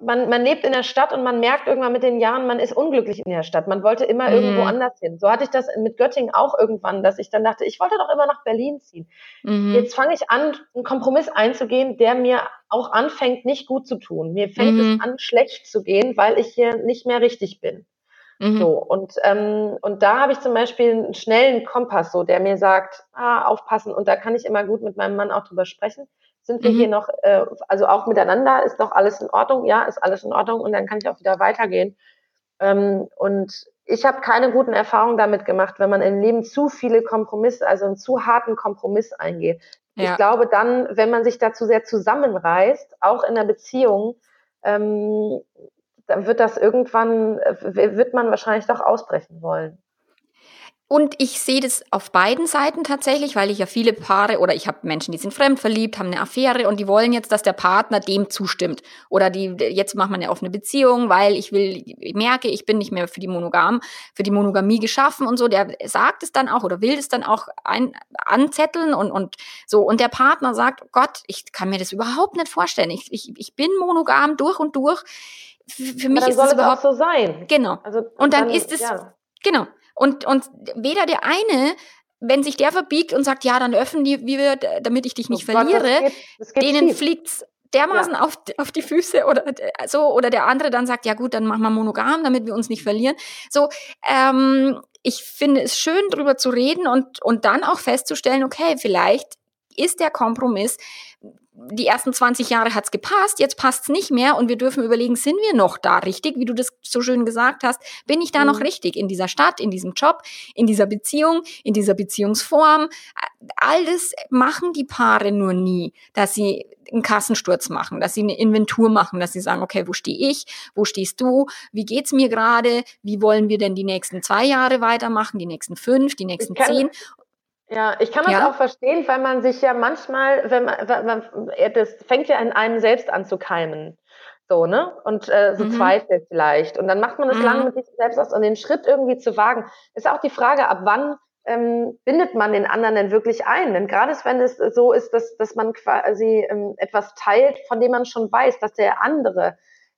man, man lebt in der Stadt und man merkt irgendwann mit den Jahren, man ist unglücklich in der Stadt. Man wollte immer mhm. irgendwo anders hin. So hatte ich das mit Göttingen auch irgendwann, dass ich dann dachte, ich wollte doch immer nach Berlin ziehen. Mhm. Jetzt fange ich an, einen Kompromiss einzugehen, der mir auch anfängt, nicht gut zu tun. Mir fängt mhm. es an, schlecht zu gehen, weil ich hier nicht mehr richtig bin. Mhm. So, und, ähm, und da habe ich zum Beispiel einen schnellen Kompass, so, der mir sagt, ah, aufpassen, und da kann ich immer gut mit meinem Mann auch drüber sprechen. Sind wir mhm. hier noch, äh, also auch miteinander, ist doch alles in Ordnung? Ja, ist alles in Ordnung, und dann kann ich auch wieder weitergehen. Ähm, und ich habe keine guten Erfahrungen damit gemacht, wenn man im Leben zu viele Kompromisse, also einen zu harten Kompromiss eingeht. Ja. Ich glaube dann, wenn man sich dazu sehr zusammenreißt, auch in der Beziehung, ähm, dann wird das irgendwann, wird man wahrscheinlich doch ausbrechen wollen. Und ich sehe das auf beiden Seiten tatsächlich, weil ich ja viele Paare oder ich habe Menschen, die sind fremdverliebt, haben eine Affäre und die wollen jetzt, dass der Partner dem zustimmt. Oder die jetzt macht man eine offene Beziehung, weil ich will, ich merke, ich bin nicht mehr für die Monogam, für die Monogamie geschaffen und so. Der sagt es dann auch oder will es dann auch ein, anzetteln und, und so. Und der Partner sagt, Gott, ich kann mir das überhaupt nicht vorstellen. Ich, ich, ich bin monogam durch und durch für mich ist es überhaupt so sein. Genau. Also, und dann, dann ist es ja. genau. Und und weder der eine wenn sich der verbiegt und sagt, ja, dann öffnen die, wie wir, damit ich dich nicht oh verliere, Gott, das geht, das geht denen fliegt's dermaßen ja. auf, auf die Füße oder so, oder der andere dann sagt, ja gut, dann machen wir monogam, damit wir uns nicht verlieren. So, ähm, ich finde es schön, drüber zu reden und, und dann auch festzustellen, okay, vielleicht ist der Kompromiss, die ersten 20 Jahre hat's gepasst, jetzt passt's nicht mehr und wir dürfen überlegen, sind wir noch da richtig, wie du das so schön gesagt hast, bin ich da mhm. noch richtig in dieser Stadt, in diesem Job, in dieser Beziehung, in dieser Beziehungsform. All das machen die Paare nur nie, dass sie einen Kassensturz machen, dass sie eine Inventur machen, dass sie sagen, okay, wo stehe ich, wo stehst du, wie geht's mir gerade, wie wollen wir denn die nächsten zwei Jahre weitermachen, die nächsten fünf, die nächsten zehn ja, ich kann das ja? auch verstehen, weil man sich ja manchmal, wenn man, wenn man, das fängt ja in einem selbst an zu keimen. So, ne? Und äh, so mhm. Zweifel vielleicht. Und dann macht man es mhm. lange mit sich selbst aus. Und den Schritt irgendwie zu wagen, ist auch die Frage, ab wann ähm, bindet man den anderen denn wirklich ein? Denn gerade wenn es so ist, dass, dass man quasi ähm, etwas teilt, von dem man schon weiß, dass der andere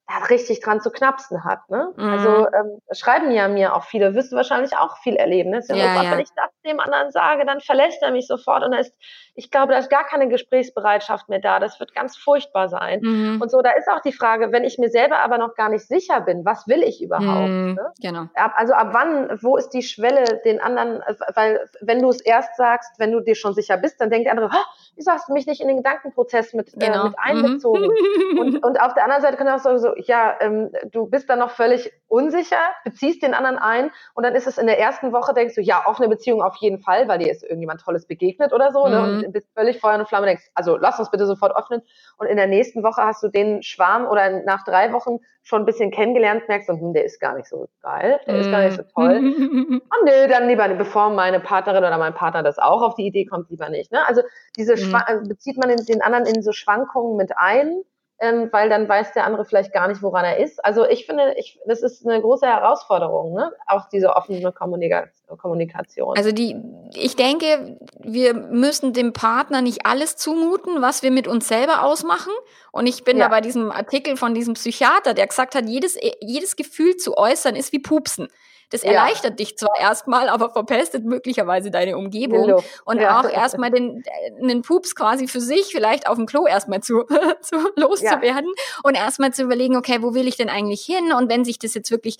da richtig dran zu knapsen hat. Ne? Mhm. Also ähm, schreiben ja mir auch viele, wirst du wahrscheinlich auch viel erleben. Ne? Ja, ja. Wenn ich das dem anderen sage, dann verlässt er mich sofort und da ist, ich glaube, da ist gar keine Gesprächsbereitschaft mehr da. Das wird ganz furchtbar sein. Mhm. Und so, da ist auch die Frage, wenn ich mir selber aber noch gar nicht sicher bin, was will ich überhaupt? Mhm. Ne? Genau. Also ab wann, wo ist die Schwelle den anderen, weil wenn du es erst sagst, wenn du dir schon sicher bist, dann denkt der andere, wieso hast du mich nicht in den Gedankenprozess mit, äh, genau. äh, mit einbezogen? Mhm. und, und auf der anderen Seite kann auch so, so ja, ähm, du bist dann noch völlig unsicher, beziehst den anderen ein und dann ist es in der ersten Woche, denkst du, ja, offene Beziehung auf jeden Fall, weil dir ist irgendjemand Tolles begegnet oder so, mhm. ne? und bist völlig Feuer und Flamme, denkst, also lass uns bitte sofort öffnen. Und in der nächsten Woche hast du den Schwarm oder nach drei Wochen schon ein bisschen kennengelernt, merkst du, hm, der ist gar nicht so geil, der mm. ist gar nicht so toll. Und oh, nö, dann lieber, bevor meine Partnerin oder mein Partner das auch auf die Idee kommt, lieber nicht. Ne? Also diese mm. bezieht man den anderen in so Schwankungen mit ein ähm, weil dann weiß der andere vielleicht gar nicht, woran er ist. Also ich finde, ich, das ist eine große Herausforderung, ne? auch diese offene Kommunikation. Also die, ich denke, wir müssen dem Partner nicht alles zumuten, was wir mit uns selber ausmachen. Und ich bin ja. da bei diesem Artikel von diesem Psychiater, der gesagt hat, jedes, jedes Gefühl zu äußern ist wie Pupsen. Das erleichtert ja. dich zwar erstmal, aber verpestet möglicherweise deine Umgebung. Hello. Und ja. auch erstmal den, den Pups quasi für sich vielleicht auf dem Klo erstmal zu, zu loszuwerden ja. und erstmal zu überlegen, okay, wo will ich denn eigentlich hin? Und wenn sich das jetzt wirklich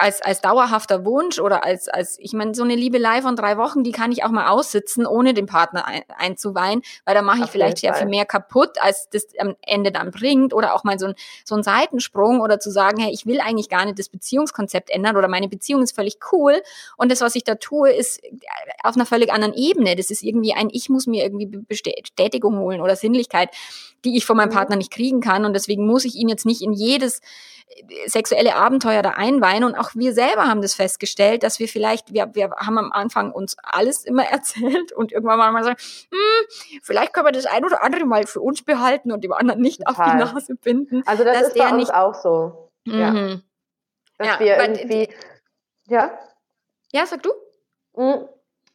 als, als dauerhafter Wunsch oder als, als, ich meine, so eine Liebelei von drei Wochen, die kann ich auch mal aussitzen, ohne den Partner ein, einzuweihen, weil da mache ich vielleicht sehr viel mehr kaputt, als das am Ende dann bringt. Oder auch mal so ein, so ein Seitensprung oder zu sagen, hey, ich will eigentlich gar nicht das Beziehungskonzept ändern oder meine Beziehung ist völlig cool und das, was ich da tue, ist auf einer völlig anderen Ebene. Das ist irgendwie ein, ich muss mir irgendwie Bestätigung holen oder Sinnlichkeit, die ich von meinem mhm. Partner nicht kriegen kann und deswegen muss ich ihn jetzt nicht in jedes sexuelle Abenteuer da einweihen. Und auch wir selber haben das festgestellt, dass wir vielleicht, wir, wir haben am Anfang uns alles immer erzählt und irgendwann mal sagen, hm, vielleicht können wir das ein oder andere mal für uns behalten und dem anderen nicht Total. auf die Nase binden. Also das ist bei uns nicht, auch so. Mhm. Ja. Dass ja, wir irgendwie, ja? Ja, sag du? Mhm.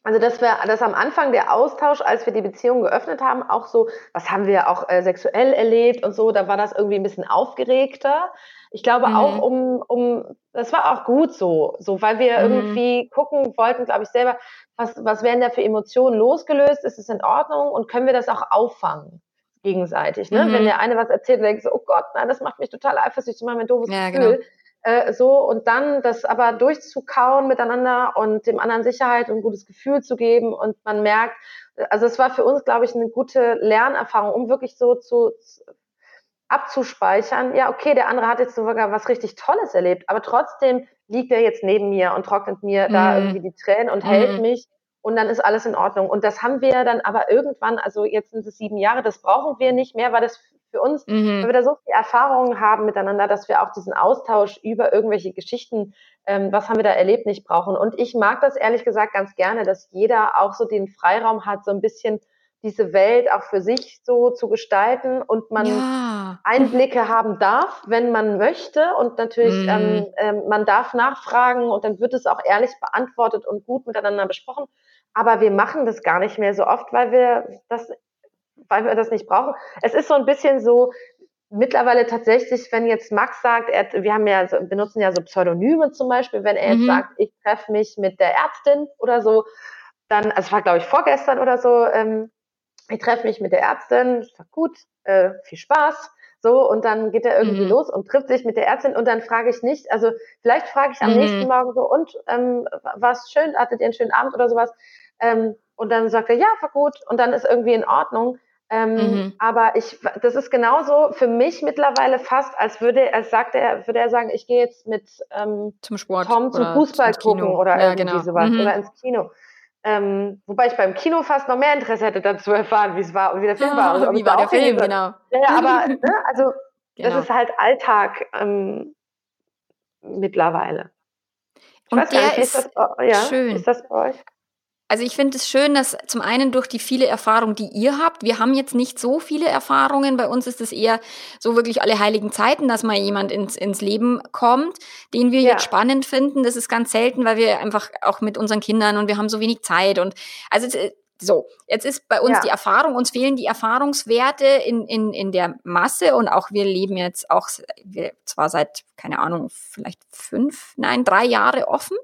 Also dass wir, dass am Anfang der Austausch, als wir die Beziehung geöffnet haben, auch so, was haben wir auch äh, sexuell erlebt und so, da war das irgendwie ein bisschen aufgeregter. Ich glaube mhm. auch um, um, das war auch gut so, so, weil wir mhm. irgendwie gucken wollten, glaube ich selber, was, was werden da für Emotionen losgelöst? Ist es in Ordnung und können wir das auch auffangen? gegenseitig. Ne? Mhm. Wenn der eine was erzählt, denkst du, oh Gott, nein, das macht mich total eifersüchtig, mal mein doofes ja, Gefühl. Genau. Äh, so und dann das aber durchzukauen miteinander und dem anderen Sicherheit und ein gutes Gefühl zu geben und man merkt, also es war für uns, glaube ich, eine gute Lernerfahrung, um wirklich so zu abzuspeichern, ja, okay, der andere hat jetzt sogar was richtig Tolles erlebt, aber trotzdem liegt er jetzt neben mir und trocknet mir mhm. da irgendwie die Tränen und mhm. hält mich und dann ist alles in Ordnung. Und das haben wir dann aber irgendwann, also jetzt sind es sieben Jahre, das brauchen wir nicht mehr, weil das für uns, mhm. weil wir da so viel Erfahrungen haben miteinander, dass wir auch diesen Austausch über irgendwelche Geschichten, ähm, was haben wir da erlebt, nicht brauchen. Und ich mag das ehrlich gesagt ganz gerne, dass jeder auch so den Freiraum hat, so ein bisschen diese Welt auch für sich so zu gestalten und man ja. Einblicke haben darf, wenn man möchte. Und natürlich, mm. ähm, ähm, man darf nachfragen und dann wird es auch ehrlich beantwortet und gut miteinander besprochen. Aber wir machen das gar nicht mehr so oft, weil wir das weil wir das nicht brauchen. Es ist so ein bisschen so, mittlerweile tatsächlich, wenn jetzt Max sagt, er, wir haben ja, benutzen ja so Pseudonyme zum Beispiel, wenn er mhm. jetzt sagt, ich treffe mich mit der Ärztin oder so, dann, also es war glaube ich vorgestern oder so, ähm, ich treffe mich mit der Ärztin, ist gut, äh, viel Spaß. So, und dann geht er irgendwie mhm. los und trifft sich mit der Ärztin und dann frage ich nicht, also vielleicht frage ich am mhm. nächsten Morgen so, und ähm, war es schön, hattet ihr einen schönen Abend oder sowas? Ähm, und dann sagt er, ja, war gut, und dann ist irgendwie in Ordnung. Ähm, mhm. Aber ich, das ist genauso für mich mittlerweile fast, als würde, als sagt er, würde er sagen, ich gehe jetzt mit ähm, zum Sport Tom zum Fußball gucken oder ja, irgendwie genau. sowas mhm. oder ins Kino. Ähm, wobei ich beim Kino fast noch mehr Interesse hätte, dazu erfahren, wie es war und wie der Film war. Also, wie war der Film, genau. Ja, aber ne, also genau. das ist halt Alltag ähm, mittlerweile. Ich und der nicht, ist, ist das, ja, schön. Ist das bei euch? Also ich finde es schön, dass zum einen durch die viele Erfahrungen, die ihr habt, wir haben jetzt nicht so viele Erfahrungen, bei uns ist es eher so wirklich alle heiligen Zeiten, dass mal jemand ins, ins Leben kommt, den wir ja. jetzt spannend finden. Das ist ganz selten, weil wir einfach auch mit unseren Kindern und wir haben so wenig Zeit und also so, jetzt ist bei uns ja. die Erfahrung, uns fehlen die Erfahrungswerte in, in, in der Masse und auch wir leben jetzt auch, wir zwar seit, keine Ahnung, vielleicht fünf, nein, drei Jahre offen.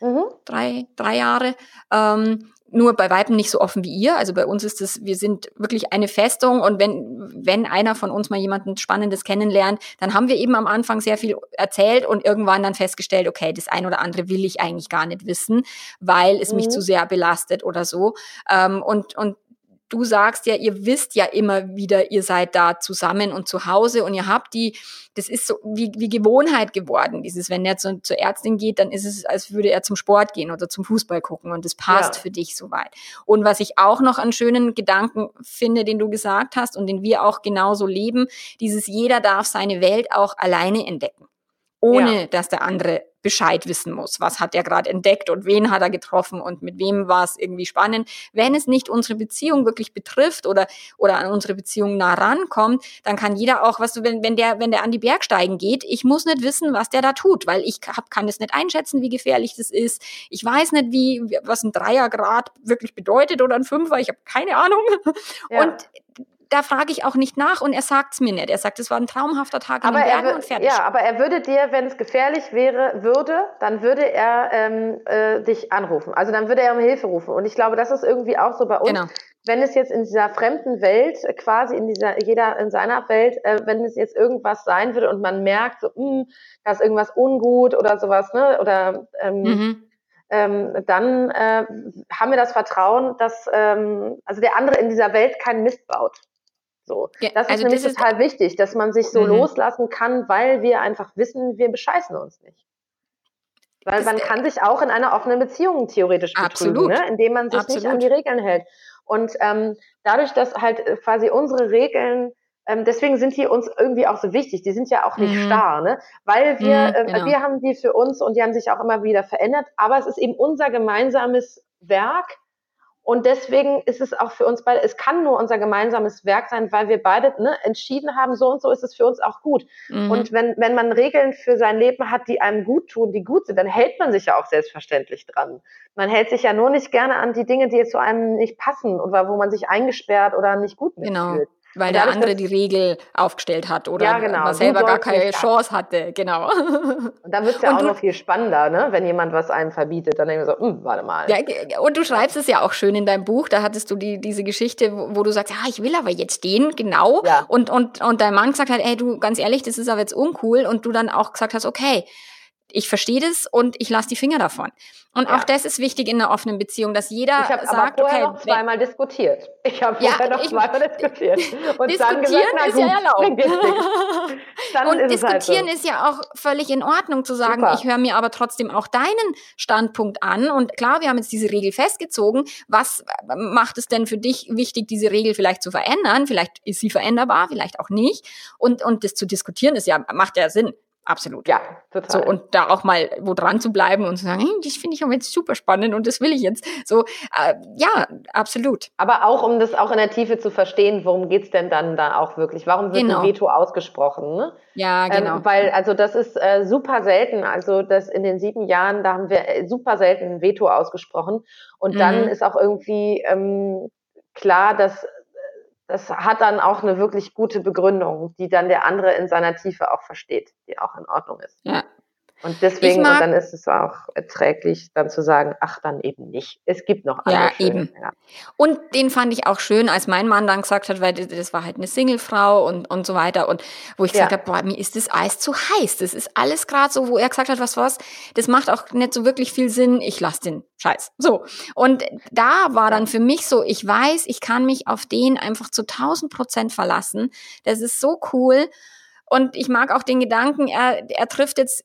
Mhm. Drei, drei Jahre. Ähm, nur bei Weitem nicht so offen wie ihr. Also bei uns ist es, wir sind wirklich eine Festung und wenn, wenn einer von uns mal jemanden Spannendes kennenlernt, dann haben wir eben am Anfang sehr viel erzählt und irgendwann dann festgestellt, okay, das ein oder andere will ich eigentlich gar nicht wissen, weil es mhm. mich zu sehr belastet oder so. Ähm, und, und du sagst ja, ihr wisst ja immer wieder, ihr seid da zusammen und zu Hause und ihr habt die, das ist so wie, wie Gewohnheit geworden. Dieses, wenn er zu, zur Ärztin geht, dann ist es, als würde er zum Sport gehen oder zum Fußball gucken und das passt ja. für dich soweit. Und was ich auch noch an schönen Gedanken finde, den du gesagt hast und den wir auch genauso leben, dieses jeder darf seine Welt auch alleine entdecken ohne ja. dass der andere Bescheid wissen muss. Was hat er gerade entdeckt und wen hat er getroffen und mit wem war es irgendwie spannend. Wenn es nicht unsere Beziehung wirklich betrifft oder, oder an unsere Beziehung nah rankommt, dann kann jeder auch, was du, wenn, wenn der, wenn der an die Bergsteigen geht, ich muss nicht wissen, was der da tut, weil ich hab, kann es nicht einschätzen, wie gefährlich das ist. Ich weiß nicht, wie, was ein Dreiergrad wirklich bedeutet oder ein Fünfer. Ich habe keine Ahnung. Ja. Und da frage ich auch nicht nach und er sagt es mir nicht. Er sagt, es war ein traumhafter Tag aber in den Bergen und fertig. Ja, aber er würde dir, wenn es gefährlich wäre, würde, dann würde er ähm, äh, dich anrufen. Also dann würde er um Hilfe rufen. Und ich glaube, das ist irgendwie auch so bei uns. Genau. Wenn es jetzt in dieser fremden Welt, quasi in dieser, jeder in seiner Welt, äh, wenn es jetzt irgendwas sein würde und man merkt, so, mh, hm, da ist irgendwas ungut oder sowas, ne? Oder ähm, mhm. Ähm, dann äh, haben wir das Vertrauen, dass ähm, also der andere in dieser Welt keinen Mist baut. So. Ja, das ist also nämlich das total ist, wichtig, dass man sich so mhm. loslassen kann, weil wir einfach wissen, wir bescheißen uns nicht. Weil das man kann sich auch in einer offenen Beziehung theoretisch betrügen, ne? indem man sich absolut. nicht an die Regeln hält. Und ähm, dadurch, dass halt äh, quasi unsere Regeln ähm, deswegen sind die uns irgendwie auch so wichtig. Die sind ja auch nicht mhm. starr, ne? Weil wir, mhm, äh, genau. äh, wir haben die für uns und die haben sich auch immer wieder verändert. Aber es ist eben unser gemeinsames Werk, und deswegen ist es auch für uns beide, es kann nur unser gemeinsames Werk sein, weil wir beide ne, entschieden haben, so und so ist es für uns auch gut. Mhm. Und wenn, wenn man Regeln für sein Leben hat, die einem gut tun, die gut sind, dann hält man sich ja auch selbstverständlich dran. Man hält sich ja nur nicht gerne an die Dinge, die zu einem nicht passen oder wo man sich eingesperrt oder nicht gut mitfühlt. Genau. Weil der andere die Regel aufgestellt hat oder ja, genau. selber gar keine Chance hatte, genau. Und dann wird es ja und auch noch viel spannender, ne? wenn jemand was einem verbietet. Dann denke ich so, hm, warte mal. Ja, und du schreibst es ja auch schön in deinem Buch. Da hattest du die, diese Geschichte, wo, wo du sagst, ah, ich will aber jetzt den, genau. Ja. Und, und, und dein Mann gesagt hat, ey, du, ganz ehrlich, das ist aber jetzt uncool. Und du dann auch gesagt hast, okay, ich verstehe das und ich lasse die Finger davon. Und ja. auch das ist wichtig in einer offenen Beziehung, dass jeder ich sagt, aber okay, noch zweimal diskutiert. Ich habe vorher ja, noch ich, zweimal diskutiert und diskutieren dann gesagt, na ist gut, ja erlaubt. und ist diskutieren halt so. ist ja auch völlig in Ordnung zu sagen, Super. ich höre mir aber trotzdem auch deinen Standpunkt an und klar, wir haben jetzt diese Regel festgezogen. Was macht es denn für dich wichtig, diese Regel vielleicht zu verändern? Vielleicht ist sie veränderbar, vielleicht auch nicht. Und und das zu diskutieren ist ja macht ja Sinn. Absolut. Ja, total. So, und da auch mal wo dran zu bleiben und zu sagen, hey, das finde ich aber jetzt super spannend und das will ich jetzt. So, äh, ja, absolut. Aber auch, um das auch in der Tiefe zu verstehen, worum geht's denn dann da auch wirklich? Warum wird genau. ein Veto ausgesprochen? Ne? Ja, ähm, genau. Ähm, weil, also das ist äh, super selten. Also das in den sieben Jahren, da haben wir äh, super selten ein Veto ausgesprochen. Und mhm. dann ist auch irgendwie ähm, klar, dass das hat dann auch eine wirklich gute Begründung, die dann der andere in seiner Tiefe auch versteht, die auch in Ordnung ist. Ja, und deswegen, mag, und dann ist es auch erträglich, dann zu sagen, ach, dann eben nicht. Es gibt noch andere. Ja, schöne, eben. Ja. Und den fand ich auch schön, als mein Mann dann gesagt hat, weil das war halt eine Singlefrau und, und so weiter. Und wo ich gesagt ja. habe, boah, mir ist das Eis zu heiß. Das ist alles gerade so, wo er gesagt hat, was was, das macht auch nicht so wirklich viel Sinn. Ich lasse den Scheiß. So. Und da war dann für mich so, ich weiß, ich kann mich auf den einfach zu 1000 Prozent verlassen. Das ist so cool. Und ich mag auch den Gedanken, er, er trifft jetzt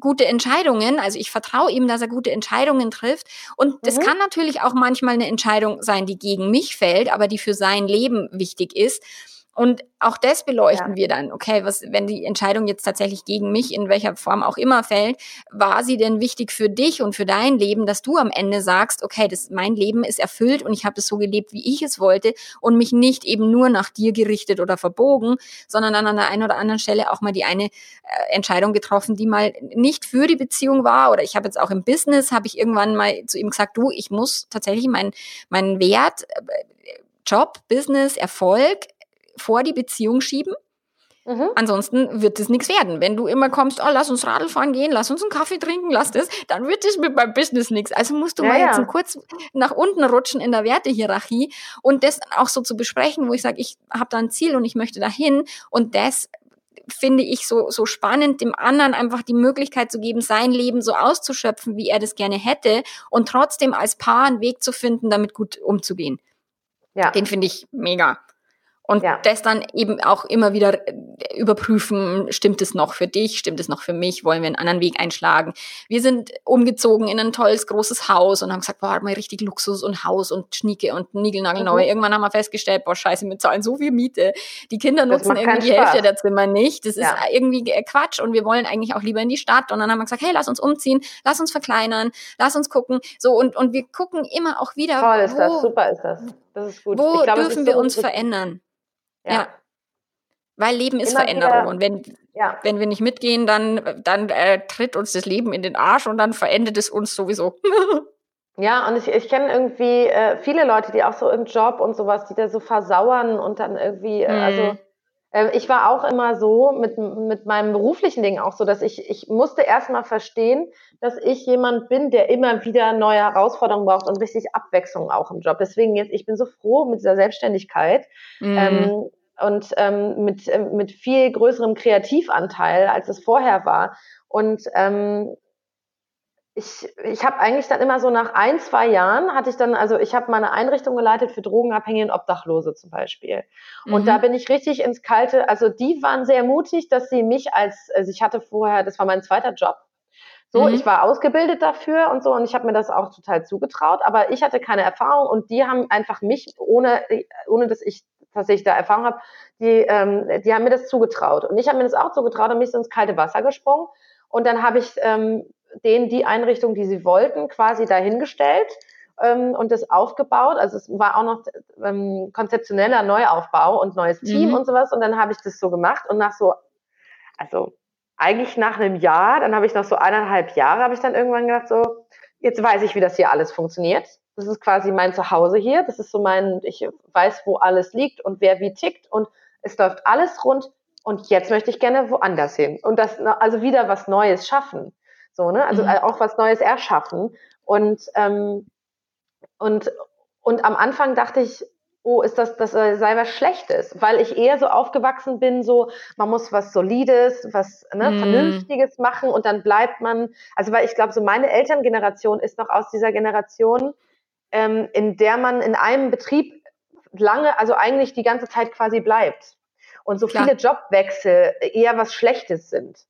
gute Entscheidungen. Also ich vertraue ihm, dass er gute Entscheidungen trifft. Und es mhm. kann natürlich auch manchmal eine Entscheidung sein, die gegen mich fällt, aber die für sein Leben wichtig ist. Und auch das beleuchten ja. wir dann. Okay, was, wenn die Entscheidung jetzt tatsächlich gegen mich in welcher Form auch immer fällt, war sie denn wichtig für dich und für dein Leben, dass du am Ende sagst, okay, das, mein Leben ist erfüllt und ich habe es so gelebt, wie ich es wollte und mich nicht eben nur nach dir gerichtet oder verbogen, sondern dann an der einen oder anderen Stelle auch mal die eine äh, Entscheidung getroffen, die mal nicht für die Beziehung war. Oder ich habe jetzt auch im Business, habe ich irgendwann mal zu ihm gesagt, du, ich muss tatsächlich meinen mein Wert, äh, Job, Business, Erfolg vor die Beziehung schieben. Mhm. Ansonsten wird es nichts werden. Wenn du immer kommst, oh, lass uns Radl fahren gehen, lass uns einen Kaffee trinken, lass das, dann wird es mit meinem Business nichts. Also musst du ja, mal ja. jetzt kurz nach unten rutschen in der Wertehierarchie und das auch so zu besprechen, wo ich sage, ich habe da ein Ziel und ich möchte dahin und das finde ich so, so spannend, dem anderen einfach die Möglichkeit zu geben, sein Leben so auszuschöpfen, wie er das gerne hätte und trotzdem als Paar einen Weg zu finden, damit gut umzugehen. Ja. Den finde ich mega. Und ja. das dann eben auch immer wieder äh, überprüfen, stimmt es noch für dich, stimmt es noch für mich, wollen wir einen anderen Weg einschlagen. Wir sind umgezogen in ein tolles, großes Haus und haben gesagt, boah, mal richtig Luxus und Haus und Schnieke und Niegelnagelneu. Mhm. Irgendwann haben wir festgestellt, boah, scheiße, wir zahlen so viel Miete. Die Kinder nutzen irgendwie die Hälfte der Zimmer nicht. Das ja. ist irgendwie Quatsch und wir wollen eigentlich auch lieber in die Stadt. Und dann haben wir gesagt, hey, lass uns umziehen, lass uns verkleinern, lass uns gucken. So, und, und wir gucken immer auch wieder. Toll ist wo, das, super ist das. Das ist gut. Wo glaub, dürfen wir uns verändern? Ja. ja. Weil Leben ist Immer Veränderung. Wieder, und wenn, ja. wenn wir nicht mitgehen, dann, dann äh, tritt uns das Leben in den Arsch und dann verendet es uns sowieso. Ja, und ich, ich kenne irgendwie äh, viele Leute, die auch so im Job und sowas, die da so versauern und dann irgendwie, äh, also mhm. Ich war auch immer so mit, mit meinem beruflichen Ding auch so, dass ich, ich musste erstmal verstehen, dass ich jemand bin, der immer wieder neue Herausforderungen braucht und richtig Abwechslung auch im Job. Deswegen jetzt, ich bin so froh mit dieser Selbstständigkeit. Mhm. Ähm, und ähm, mit, äh, mit viel größerem Kreativanteil, als es vorher war. Und ähm, ich, ich habe eigentlich dann immer so nach ein, zwei Jahren hatte ich dann, also ich habe meine Einrichtung geleitet für Drogenabhängige und Obdachlose zum Beispiel. Und mhm. da bin ich richtig ins Kalte, also die waren sehr mutig, dass sie mich als, also ich hatte vorher, das war mein zweiter Job, so, mhm. ich war ausgebildet dafür und so und ich habe mir das auch total zugetraut, aber ich hatte keine Erfahrung und die haben einfach mich, ohne, ohne dass ich tatsächlich da Erfahrung habe, die, ähm, die haben mir das zugetraut. Und ich habe mir das auch zugetraut und mich ins kalte Wasser gesprungen. Und dann habe ich ähm, denen die Einrichtung, die sie wollten, quasi dahingestellt ähm, und das aufgebaut. Also es war auch noch ähm, konzeptioneller Neuaufbau und neues Team mhm. und sowas. Und dann habe ich das so gemacht und nach so, also eigentlich nach einem Jahr, dann habe ich noch so eineinhalb Jahre, habe ich dann irgendwann gedacht, so, jetzt weiß ich, wie das hier alles funktioniert. Das ist quasi mein Zuhause hier. Das ist so mein, ich weiß, wo alles liegt und wer wie tickt und es läuft alles rund. Und jetzt möchte ich gerne woanders hin und das, also wieder was Neues schaffen. So, ne? Also mhm. auch was Neues erschaffen. Und, ähm, und, und am Anfang dachte ich, oh, ist das, das sei was Schlechtes, weil ich eher so aufgewachsen bin, so, man muss was Solides, was ne, mm. Vernünftiges machen und dann bleibt man, also weil ich glaube, so meine Elterngeneration ist noch aus dieser Generation, ähm, in der man in einem Betrieb lange, also eigentlich die ganze Zeit quasi bleibt. Und so Klar. viele Jobwechsel eher was Schlechtes sind.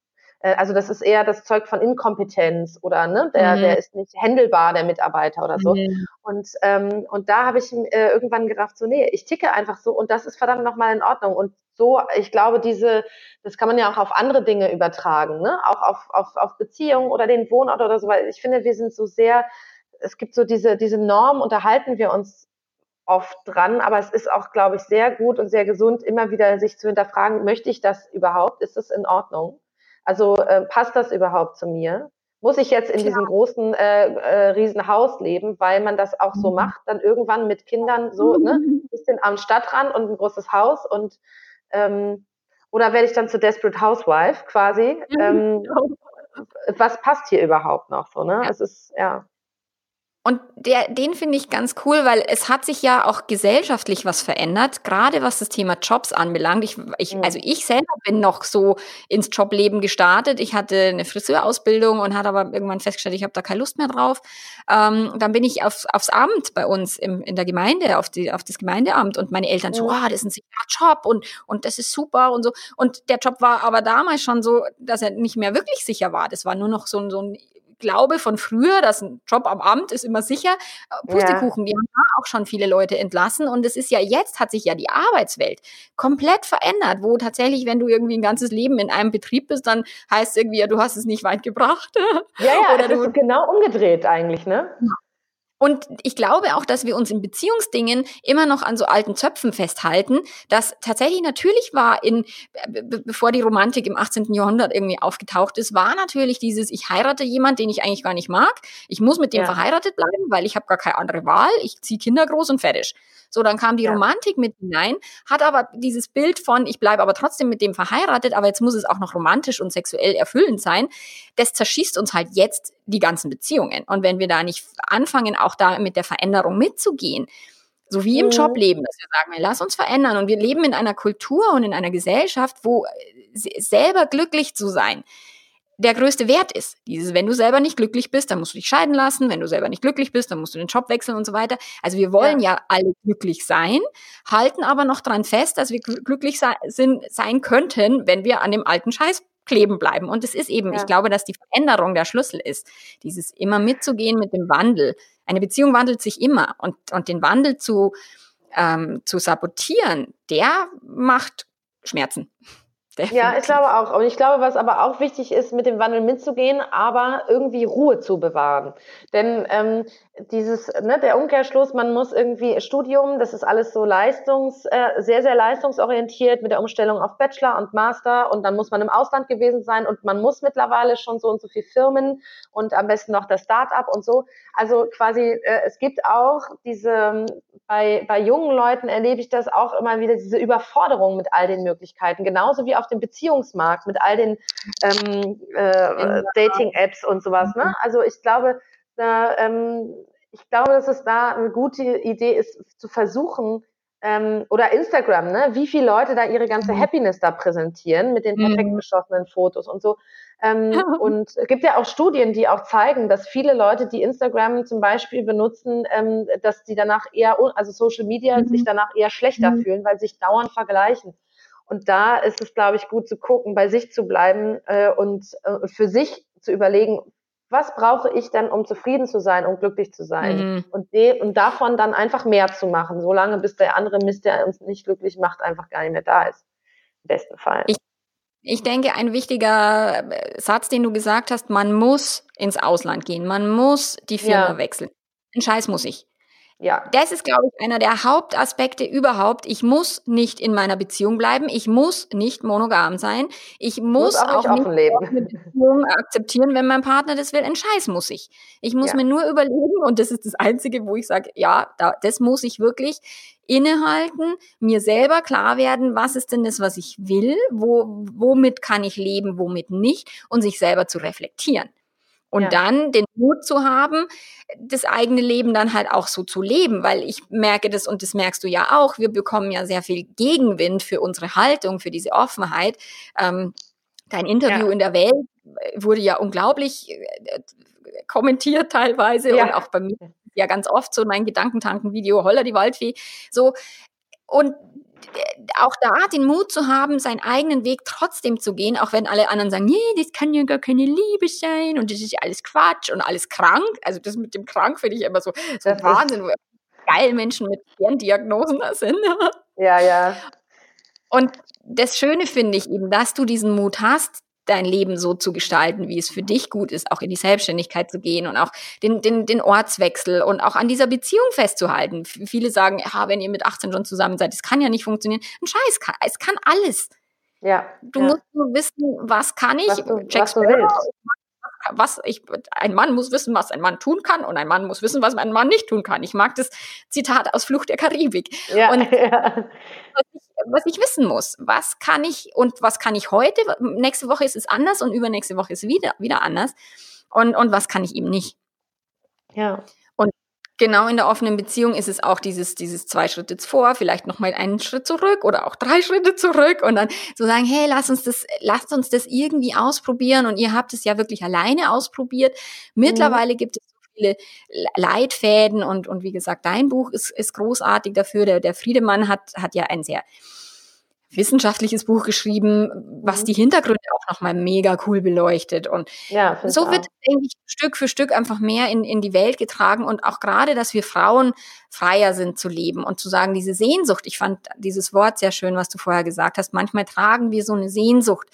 Äh, also das ist eher das Zeug von Inkompetenz oder ne, der, mhm. der ist nicht händelbar, der Mitarbeiter oder so. Mhm. Und, ähm, und da habe ich äh, irgendwann gerafft, so, nee, ich ticke einfach so und das ist verdammt nochmal in Ordnung. Und so, ich glaube, diese, das kann man ja auch auf andere Dinge übertragen, ne? Auch auf, auf, auf Beziehungen oder den Wohnort oder so, weil ich finde, wir sind so sehr es gibt so diese, diese Norm, unterhalten wir uns oft dran, aber es ist auch, glaube ich, sehr gut und sehr gesund, immer wieder sich zu hinterfragen, möchte ich das überhaupt? Ist es in Ordnung? Also äh, passt das überhaupt zu mir? Muss ich jetzt in Klar. diesem großen, äh, äh, riesen Haus leben, weil man das auch so mhm. macht, dann irgendwann mit Kindern so, ne, ein bisschen am Stadtrand und ein großes Haus und ähm, oder werde ich dann zur Desperate Housewife quasi? Ähm, was passt hier überhaupt noch so, ne? Ja. Es ist, ja. Und der, den finde ich ganz cool, weil es hat sich ja auch gesellschaftlich was verändert, gerade was das Thema Jobs anbelangt. Ich, ich. Also ich selber bin noch so ins Jobleben gestartet. Ich hatte eine Friseurausbildung und hatte aber irgendwann festgestellt, ich habe da keine Lust mehr drauf. Ähm, dann bin ich auf, aufs Amt bei uns im, in der Gemeinde, auf, die, auf das Gemeindeamt und meine Eltern so, oh, das ist ein sicherer Job und, und das ist super und so. Und der Job war aber damals schon so, dass er nicht mehr wirklich sicher war. Das war nur noch so, so ein Glaube von früher, dass ein Job am Amt ist immer sicher. Äh, Pustekuchen, ja. die haben da auch schon viele Leute entlassen. Und es ist ja jetzt, hat sich ja die Arbeitswelt komplett verändert, wo tatsächlich, wenn du irgendwie ein ganzes Leben in einem Betrieb bist, dann heißt es irgendwie, ja, du hast es nicht weit gebracht. Ja, ja, Oder du, genau umgedreht eigentlich, ne? Und ich glaube auch, dass wir uns in Beziehungsdingen immer noch an so alten Zöpfen festhalten, dass tatsächlich natürlich war in, bevor die Romantik im 18. Jahrhundert irgendwie aufgetaucht ist, war natürlich dieses, ich heirate jemand, den ich eigentlich gar nicht mag. Ich muss mit dem ja. verheiratet bleiben, weil ich habe gar keine andere Wahl. Ich ziehe Kinder groß und fertig. So, dann kam die ja. Romantik mit hinein, hat aber dieses Bild von, ich bleibe aber trotzdem mit dem verheiratet, aber jetzt muss es auch noch romantisch und sexuell erfüllend sein. Das zerschießt uns halt jetzt die ganzen Beziehungen. Und wenn wir da nicht anfangen, auch da mit der Veränderung mitzugehen, so wie im mhm. Jobleben, dass wir sagen, lass uns verändern. Und wir leben in einer Kultur und in einer Gesellschaft, wo äh, selber glücklich zu sein, der größte Wert ist. Dieses, wenn du selber nicht glücklich bist, dann musst du dich scheiden lassen. Wenn du selber nicht glücklich bist, dann musst du den Job wechseln und so weiter. Also wir wollen ja, ja alle glücklich sein, halten aber noch dran fest, dass wir glücklich sein, sein könnten, wenn wir an dem alten Scheiß kleben bleiben. Und es ist eben, ja. ich glaube, dass die Veränderung der Schlüssel ist. Dieses immer mitzugehen mit dem Wandel. Eine Beziehung wandelt sich immer und, und den Wandel zu, ähm, zu sabotieren, der macht Schmerzen. Definitiv. Ja, ich glaube auch. Und ich glaube, was aber auch wichtig ist, mit dem Wandel mitzugehen, aber irgendwie Ruhe zu bewahren. Denn ähm, dieses, ne, der Umkehrschluss, man muss irgendwie Studium, das ist alles so leistungs, äh, sehr, sehr leistungsorientiert mit der Umstellung auf Bachelor und Master und dann muss man im Ausland gewesen sein und man muss mittlerweile schon so und so viel Firmen und am besten noch das Start-up und so. Also quasi, äh, es gibt auch diese, bei, bei jungen Leuten erlebe ich das auch immer wieder, diese Überforderung mit all den Möglichkeiten, genauso wie auf dem Beziehungsmarkt mit all den ähm, äh, Dating-Apps und sowas. Ne? Also ich glaube, da, ähm, ich glaube, dass es da eine gute Idee ist, zu versuchen, ähm, oder Instagram, ne? wie viele Leute da ihre ganze mhm. Happiness da präsentieren mit den perfekt mhm. geschossenen Fotos und so. Ähm, und es gibt ja auch Studien, die auch zeigen, dass viele Leute, die Instagram zum Beispiel benutzen, ähm, dass die danach eher, also Social Media, mhm. sich danach eher schlechter mhm. fühlen, weil sie sich dauernd vergleichen. Und da ist es, glaube ich, gut zu gucken, bei sich zu bleiben äh, und äh, für sich zu überlegen, was brauche ich denn, um zufrieden zu sein und glücklich zu sein? Mhm. Und, de und davon dann einfach mehr zu machen, solange bis der andere Mist, der uns nicht glücklich macht, einfach gar nicht mehr da ist. Im besten Fall. Ich, ich denke, ein wichtiger äh, Satz, den du gesagt hast, man muss ins Ausland gehen, man muss die Firma ja. wechseln. Ein Scheiß muss ich. Ja. Das ist, glaube ich, einer der Hauptaspekte überhaupt. Ich muss nicht in meiner Beziehung bleiben. Ich muss nicht monogam sein. Ich muss, muss auch, auch nicht eine Beziehung akzeptieren, wenn mein Partner das will. Ein Scheiß muss ich. Ich muss ja. mir nur überlegen, und das ist das Einzige, wo ich sage, ja, da, das muss ich wirklich innehalten, mir selber klar werden, was ist denn das, was ich will, wo, womit kann ich leben, womit nicht, und sich selber zu reflektieren. Und ja. dann den Mut zu haben, das eigene Leben dann halt auch so zu leben, weil ich merke das und das merkst du ja auch, wir bekommen ja sehr viel Gegenwind für unsere Haltung, für diese Offenheit. Ähm, dein Interview ja. in der Welt wurde ja unglaublich äh, kommentiert teilweise ja. und auch bei mir ja ganz oft so mein Gedankentanken-Video Holler die Waldfee. So, und auch da den Mut zu haben, seinen eigenen Weg trotzdem zu gehen, auch wenn alle anderen sagen, nee, das kann ja gar keine Liebe sein und das ist ja alles Quatsch und alles krank. Also das mit dem krank finde ich immer so, so Wahnsinn, wo geil Menschen mit Diagnosen da sind. Ja, ja. Und das Schöne finde ich eben, dass du diesen Mut hast, dein Leben so zu gestalten, wie es für dich gut ist, auch in die Selbstständigkeit zu gehen und auch den, den, den Ortswechsel und auch an dieser Beziehung festzuhalten. Viele sagen, ja, wenn ihr mit 18 schon zusammen seid, das kann ja nicht funktionieren. Ein Scheiß, kann, es kann alles. Ja. Du ja. musst nur wissen, was kann ich, was du, was du willst. Was ich, ein Mann muss wissen, was ein Mann tun kann, und ein Mann muss wissen, was ein Mann nicht tun kann. Ich mag das Zitat aus Flucht der Karibik. Ja, und ja was ich wissen muss. Was kann ich und was kann ich heute? Nächste Woche ist es anders und übernächste Woche ist es wieder, wieder anders. Und, und was kann ich eben nicht? Ja. Genau in der offenen Beziehung ist es auch dieses, dieses zwei Schritte vor, vielleicht nochmal einen Schritt zurück oder auch drei Schritte zurück und dann so sagen, hey, lass uns das, lasst uns das irgendwie ausprobieren und ihr habt es ja wirklich alleine ausprobiert. Mittlerweile mhm. gibt es viele Leitfäden und, und wie gesagt, dein Buch ist, ist großartig dafür. Der, der Friedemann hat, hat ja ein sehr wissenschaftliches Buch geschrieben, was mhm. die Hintergründe auch nochmal mega cool beleuchtet. Und ja, so wird, denke ich, Stück für Stück einfach mehr in, in die Welt getragen und auch gerade, dass wir Frauen freier sind zu leben und zu sagen, diese Sehnsucht, ich fand dieses Wort sehr schön, was du vorher gesagt hast, manchmal tragen wir so eine Sehnsucht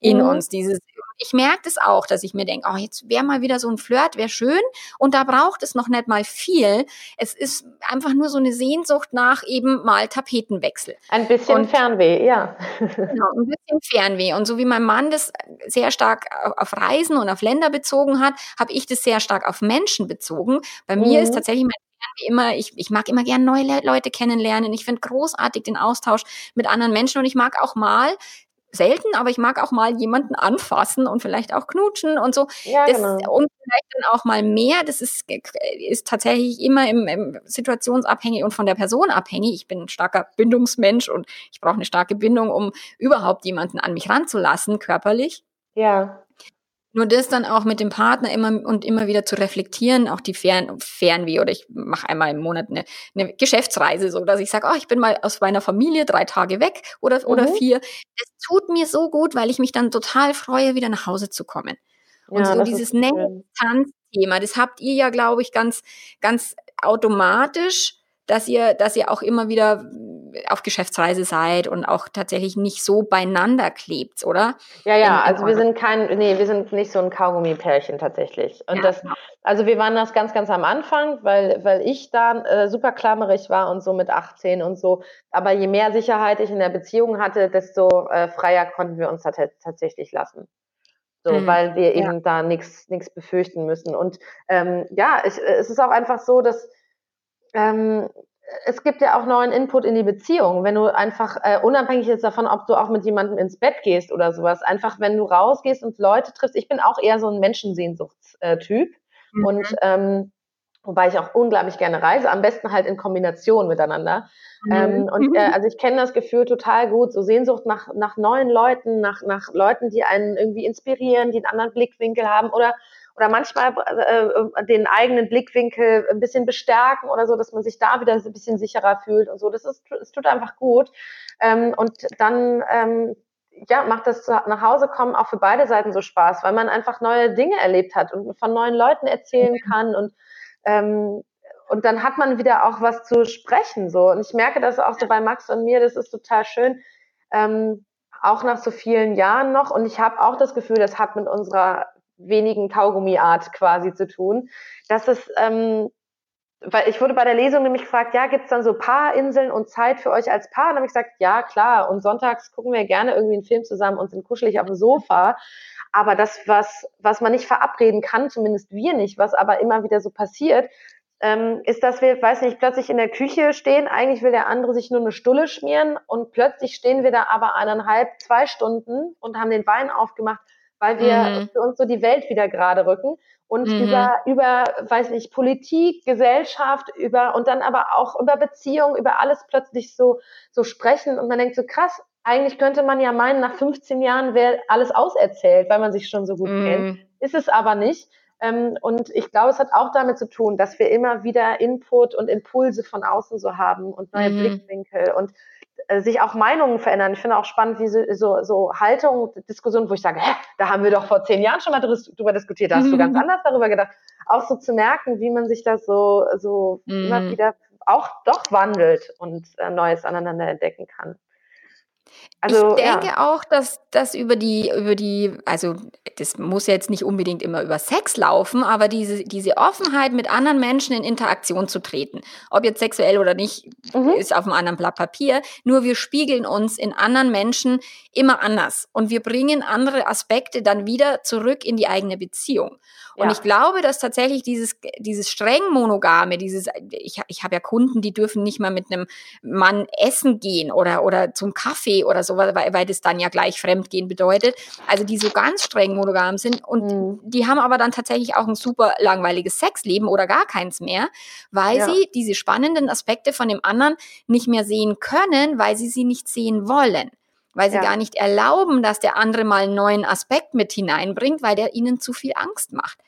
in mhm. uns, dieses ich merke das auch, dass ich mir denke, oh, jetzt wäre mal wieder so ein Flirt, wäre schön. Und da braucht es noch nicht mal viel. Es ist einfach nur so eine Sehnsucht nach eben mal Tapetenwechsel. Ein bisschen und, Fernweh, ja. Genau, ein bisschen Fernweh. Und so wie mein Mann das sehr stark auf Reisen und auf Länder bezogen hat, habe ich das sehr stark auf Menschen bezogen. Bei mhm. mir ist mhm. tatsächlich mein immer, ich, ich mag immer gern neue Leute kennenlernen. Ich finde großartig den Austausch mit anderen Menschen und ich mag auch mal selten, aber ich mag auch mal jemanden anfassen und vielleicht auch knutschen und so. Ja, das, genau. Und vielleicht dann auch mal mehr. Das ist, ist tatsächlich immer im, im situationsabhängig und von der Person abhängig. Ich bin ein starker Bindungsmensch und ich brauche eine starke Bindung, um überhaupt jemanden an mich ranzulassen, körperlich. Ja. Nur das dann auch mit dem Partner immer und immer wieder zu reflektieren, auch die Fern Fernweh oder ich mache einmal im Monat eine, eine Geschäftsreise, so dass ich sage, oh, ich bin mal aus meiner Familie drei Tage weg oder, mhm. oder vier. Das tut mir so gut, weil ich mich dann total freue, wieder nach Hause zu kommen. Und ja, so dieses Nähe-Tanz-Thema, das habt ihr ja, glaube ich, ganz, ganz automatisch dass ihr, dass ihr auch immer wieder auf Geschäftsreise seid und auch tatsächlich nicht so beieinander klebt, oder? Ja, ja, also wir sind kein, nee, wir sind nicht so ein Kaugummi-Pärchen tatsächlich. Und ja, das, genau. also wir waren das ganz, ganz am Anfang, weil, weil ich da äh, super klammerig war und so mit 18 und so. Aber je mehr Sicherheit ich in der Beziehung hatte, desto äh, freier konnten wir uns tatsächlich lassen. So, mhm. weil wir eben ja. da nichts nichts befürchten müssen. Und ähm, ja, ich, es ist auch einfach so, dass ähm, es gibt ja auch neuen Input in die Beziehung, wenn du einfach, äh, unabhängig jetzt davon, ob du auch mit jemandem ins Bett gehst oder sowas, einfach wenn du rausgehst und Leute triffst, ich bin auch eher so ein Menschensehnsuchtstyp mhm. und ähm, wobei ich auch unglaublich gerne reise, am besten halt in Kombination miteinander. Mhm. Ähm, und äh, also ich kenne das Gefühl total gut, so Sehnsucht nach, nach neuen Leuten, nach, nach Leuten, die einen irgendwie inspirieren, die einen anderen Blickwinkel haben oder oder manchmal äh, äh, den eigenen Blickwinkel ein bisschen bestärken oder so, dass man sich da wieder ein bisschen sicherer fühlt und so. Das ist, es tut einfach gut. Ähm, und dann ähm, ja, macht das nach Hause kommen auch für beide Seiten so Spaß, weil man einfach neue Dinge erlebt hat und von neuen Leuten erzählen kann und ähm, und dann hat man wieder auch was zu sprechen so und ich merke das auch so bei Max und mir, das ist total schön, ähm, auch nach so vielen Jahren noch und ich habe auch das Gefühl, das hat mit unserer wenigen Kaugummiart quasi zu tun. Das ist, ähm, weil ich wurde bei der Lesung nämlich gefragt, ja, gibt's dann so Paarinseln und Zeit für euch als Paar? Und dann habe ich gesagt, ja, klar. Und sonntags gucken wir gerne irgendwie einen Film zusammen und sind kuschelig auf dem Sofa. Aber das, was, was man nicht verabreden kann, zumindest wir nicht, was aber immer wieder so passiert, ähm, ist, dass wir, weiß nicht, plötzlich in der Küche stehen, eigentlich will der andere sich nur eine Stulle schmieren und plötzlich stehen wir da aber eineinhalb, zwei Stunden und haben den Wein aufgemacht weil wir mhm. für uns so die Welt wieder gerade rücken und mhm. über, über, weiß nicht, Politik, Gesellschaft, über, und dann aber auch über Beziehungen, über alles plötzlich so, so sprechen und man denkt so krass, eigentlich könnte man ja meinen, nach 15 Jahren wäre alles auserzählt, weil man sich schon so gut mhm. kennt. Ist es aber nicht. Ähm, und ich glaube, es hat auch damit zu tun, dass wir immer wieder Input und Impulse von außen so haben und neue mhm. Blickwinkel und sich auch Meinungen verändern. Ich finde auch spannend, wie so, so, so Haltung, Diskussionen, wo ich sage, hä, da haben wir doch vor zehn Jahren schon mal drüber diskutiert, da hast du ganz anders darüber gedacht. Auch so zu merken, wie man sich das so, so mhm. immer wieder auch doch wandelt und äh, Neues aneinander entdecken kann. Also, ich denke ja. auch, dass das über die, über die, also das muss jetzt nicht unbedingt immer über Sex laufen, aber diese, diese Offenheit, mit anderen Menschen in Interaktion zu treten, ob jetzt sexuell oder nicht, mhm. ist auf einem anderen Blatt Papier. Nur wir spiegeln uns in anderen Menschen immer anders und wir bringen andere Aspekte dann wieder zurück in die eigene Beziehung. Und ja. ich glaube, dass tatsächlich dieses, dieses streng monogame, dieses, ich, ich habe ja Kunden, die dürfen nicht mal mit einem Mann essen gehen oder, oder zum Kaffee oder so, weil, weil das dann ja gleich Fremdgehen bedeutet. Also die so ganz streng monogam sind und mhm. die haben aber dann tatsächlich auch ein super langweiliges Sexleben oder gar keins mehr, weil ja. sie diese spannenden Aspekte von dem anderen nicht mehr sehen können, weil sie sie nicht sehen wollen weil sie ja. gar nicht erlauben, dass der andere mal einen neuen Aspekt mit hineinbringt, weil der ihnen zu viel Angst macht.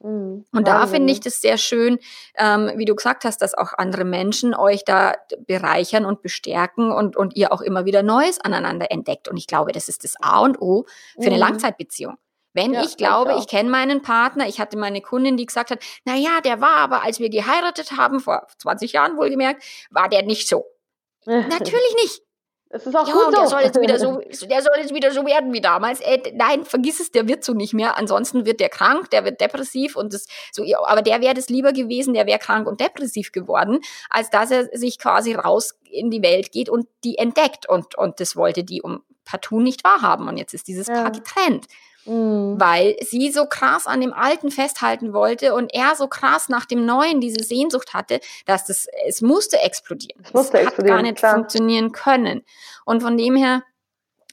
Mhm. Und da finde ich das sehr schön, ähm, wie du gesagt hast, dass auch andere Menschen euch da bereichern und bestärken und, und ihr auch immer wieder Neues aneinander entdeckt. Und ich glaube, das ist das A und O für eine mhm. Langzeitbeziehung. Wenn ja, ich glaube, ich, ich kenne meinen Partner, ich hatte meine Kundin, die gesagt hat, na ja, der war aber, als wir geheiratet haben, vor 20 Jahren wohlgemerkt, war der nicht so. Natürlich nicht. Es ist auch ja, gut so. Der soll, jetzt wieder so, der soll jetzt wieder so werden wie damals. Äh, nein, vergiss es, der wird so nicht mehr. Ansonsten wird der krank, der wird depressiv und das so. Aber der wäre das lieber gewesen, der wäre krank und depressiv geworden, als dass er sich quasi raus in die Welt geht und die entdeckt. Und, und das wollte die um partout nicht wahrhaben. Und jetzt ist dieses ja. Paar getrennt. Mhm. Weil sie so krass an dem Alten festhalten wollte und er so krass nach dem Neuen diese Sehnsucht hatte, dass das, es musste explodieren. Es musste hat gar nicht klar. funktionieren können. Und von dem her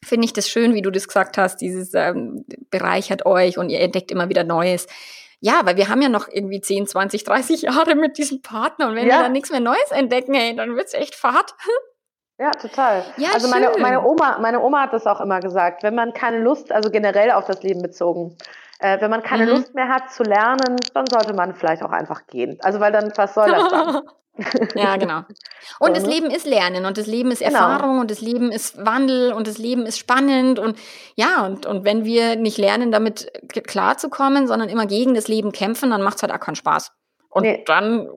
finde ich das schön, wie du das gesagt hast, dieses ähm, bereichert euch und ihr entdeckt immer wieder Neues. Ja, weil wir haben ja noch irgendwie 10, 20, 30 Jahre mit diesem Partner und wenn ja. wir dann nichts mehr Neues entdecken, ey, dann wird's echt fad. Ja, total. Ja, also meine, meine, Oma, meine Oma hat das auch immer gesagt, wenn man keine Lust, also generell auf das Leben bezogen, äh, wenn man keine mhm. Lust mehr hat zu lernen, dann sollte man vielleicht auch einfach gehen. Also weil dann, was soll das dann? ja, genau. Und das ne? Leben ist Lernen und das Leben ist genau. Erfahrung und das Leben ist Wandel und das Leben ist spannend und ja, und, und wenn wir nicht lernen, damit klarzukommen, sondern immer gegen das Leben kämpfen, dann macht es halt auch keinen Spaß. Und nee. dann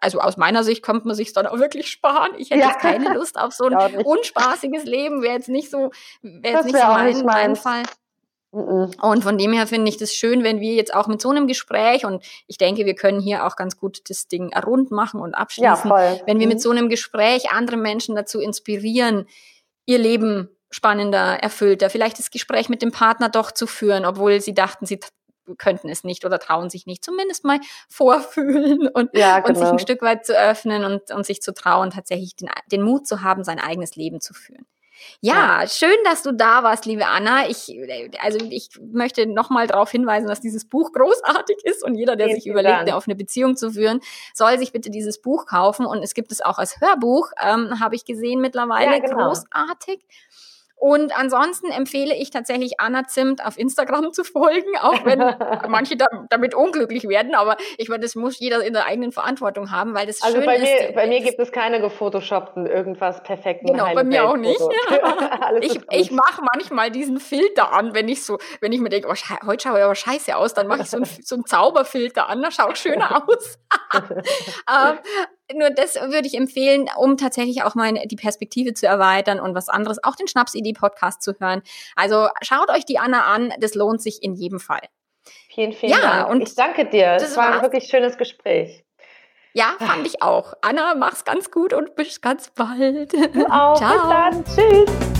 also aus meiner Sicht kommt man sich dann auch wirklich sparen. Ich hätte ja. jetzt keine Lust auf so ein unspaßiges Leben, wäre jetzt nicht so, wäre jetzt nicht so mein, nicht mein Fall. Und von dem her finde ich das schön, wenn wir jetzt auch mit so einem Gespräch und ich denke, wir können hier auch ganz gut das Ding rund machen und abschließen, ja, wenn wir mit mhm. so einem Gespräch andere Menschen dazu inspirieren, ihr Leben spannender, erfüllter, vielleicht das Gespräch mit dem Partner doch zu führen, obwohl sie dachten, sie könnten es nicht oder trauen sich nicht, zumindest mal vorfühlen und, ja, genau. und sich ein genau. Stück weit zu öffnen und, und sich zu trauen, tatsächlich den, den Mut zu haben, sein eigenes Leben zu führen. Ja, ja, schön, dass du da warst, liebe Anna. Ich, also ich möchte nochmal darauf hinweisen, dass dieses Buch großartig ist und jeder, der Vielen sich überlegt, auf eine Beziehung zu führen, soll sich bitte dieses Buch kaufen und es gibt es auch als Hörbuch, ähm, habe ich gesehen mittlerweile, ja, genau. großartig. Und ansonsten empfehle ich tatsächlich Anna Zimt auf Instagram zu folgen, auch wenn manche da, damit unglücklich werden. Aber ich meine, das muss jeder in der eigenen Verantwortung haben, weil das also schön bei mir, ist. Bei mir gibt es keine gefotoshoppten irgendwas perfekten. Genau, bei mir auch nicht. ich ich mache manchmal diesen Filter an, wenn ich so, wenn ich mir denke, oh, heute schaue ich aber scheiße aus, dann mache ich so einen, so einen Zauberfilter an, da schaut schöner aus. ähm, nur das würde ich empfehlen, um tatsächlich auch mal die Perspektive zu erweitern und was anderes, auch den Schnapsidee-Podcast zu hören. Also schaut euch die Anna an, das lohnt sich in jedem Fall. Vielen, vielen ja, Dank. Und ich danke dir. Es war ein wirklich schönes Gespräch. Ja, fand ich auch. Anna, mach's ganz gut und bis ganz bald. Du auch. Ciao. Bis dann. Tschüss.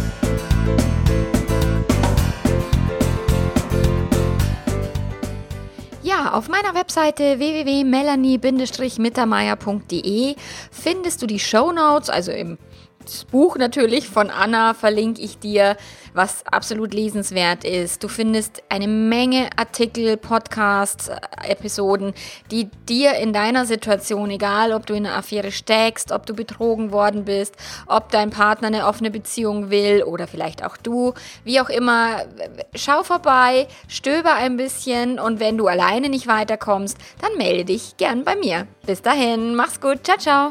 Auf meiner Webseite www.melanie-mittermeier.de findest du die Show Notes, also im Buch natürlich von Anna verlinke ich dir was absolut lesenswert ist. Du findest eine Menge Artikel, Podcasts, Episoden, die dir in deiner Situation, egal ob du in einer Affäre steckst, ob du betrogen worden bist, ob dein Partner eine offene Beziehung will oder vielleicht auch du, wie auch immer, schau vorbei, stöber ein bisschen und wenn du alleine nicht weiterkommst, dann melde dich gern bei mir. Bis dahin, mach's gut, ciao, ciao.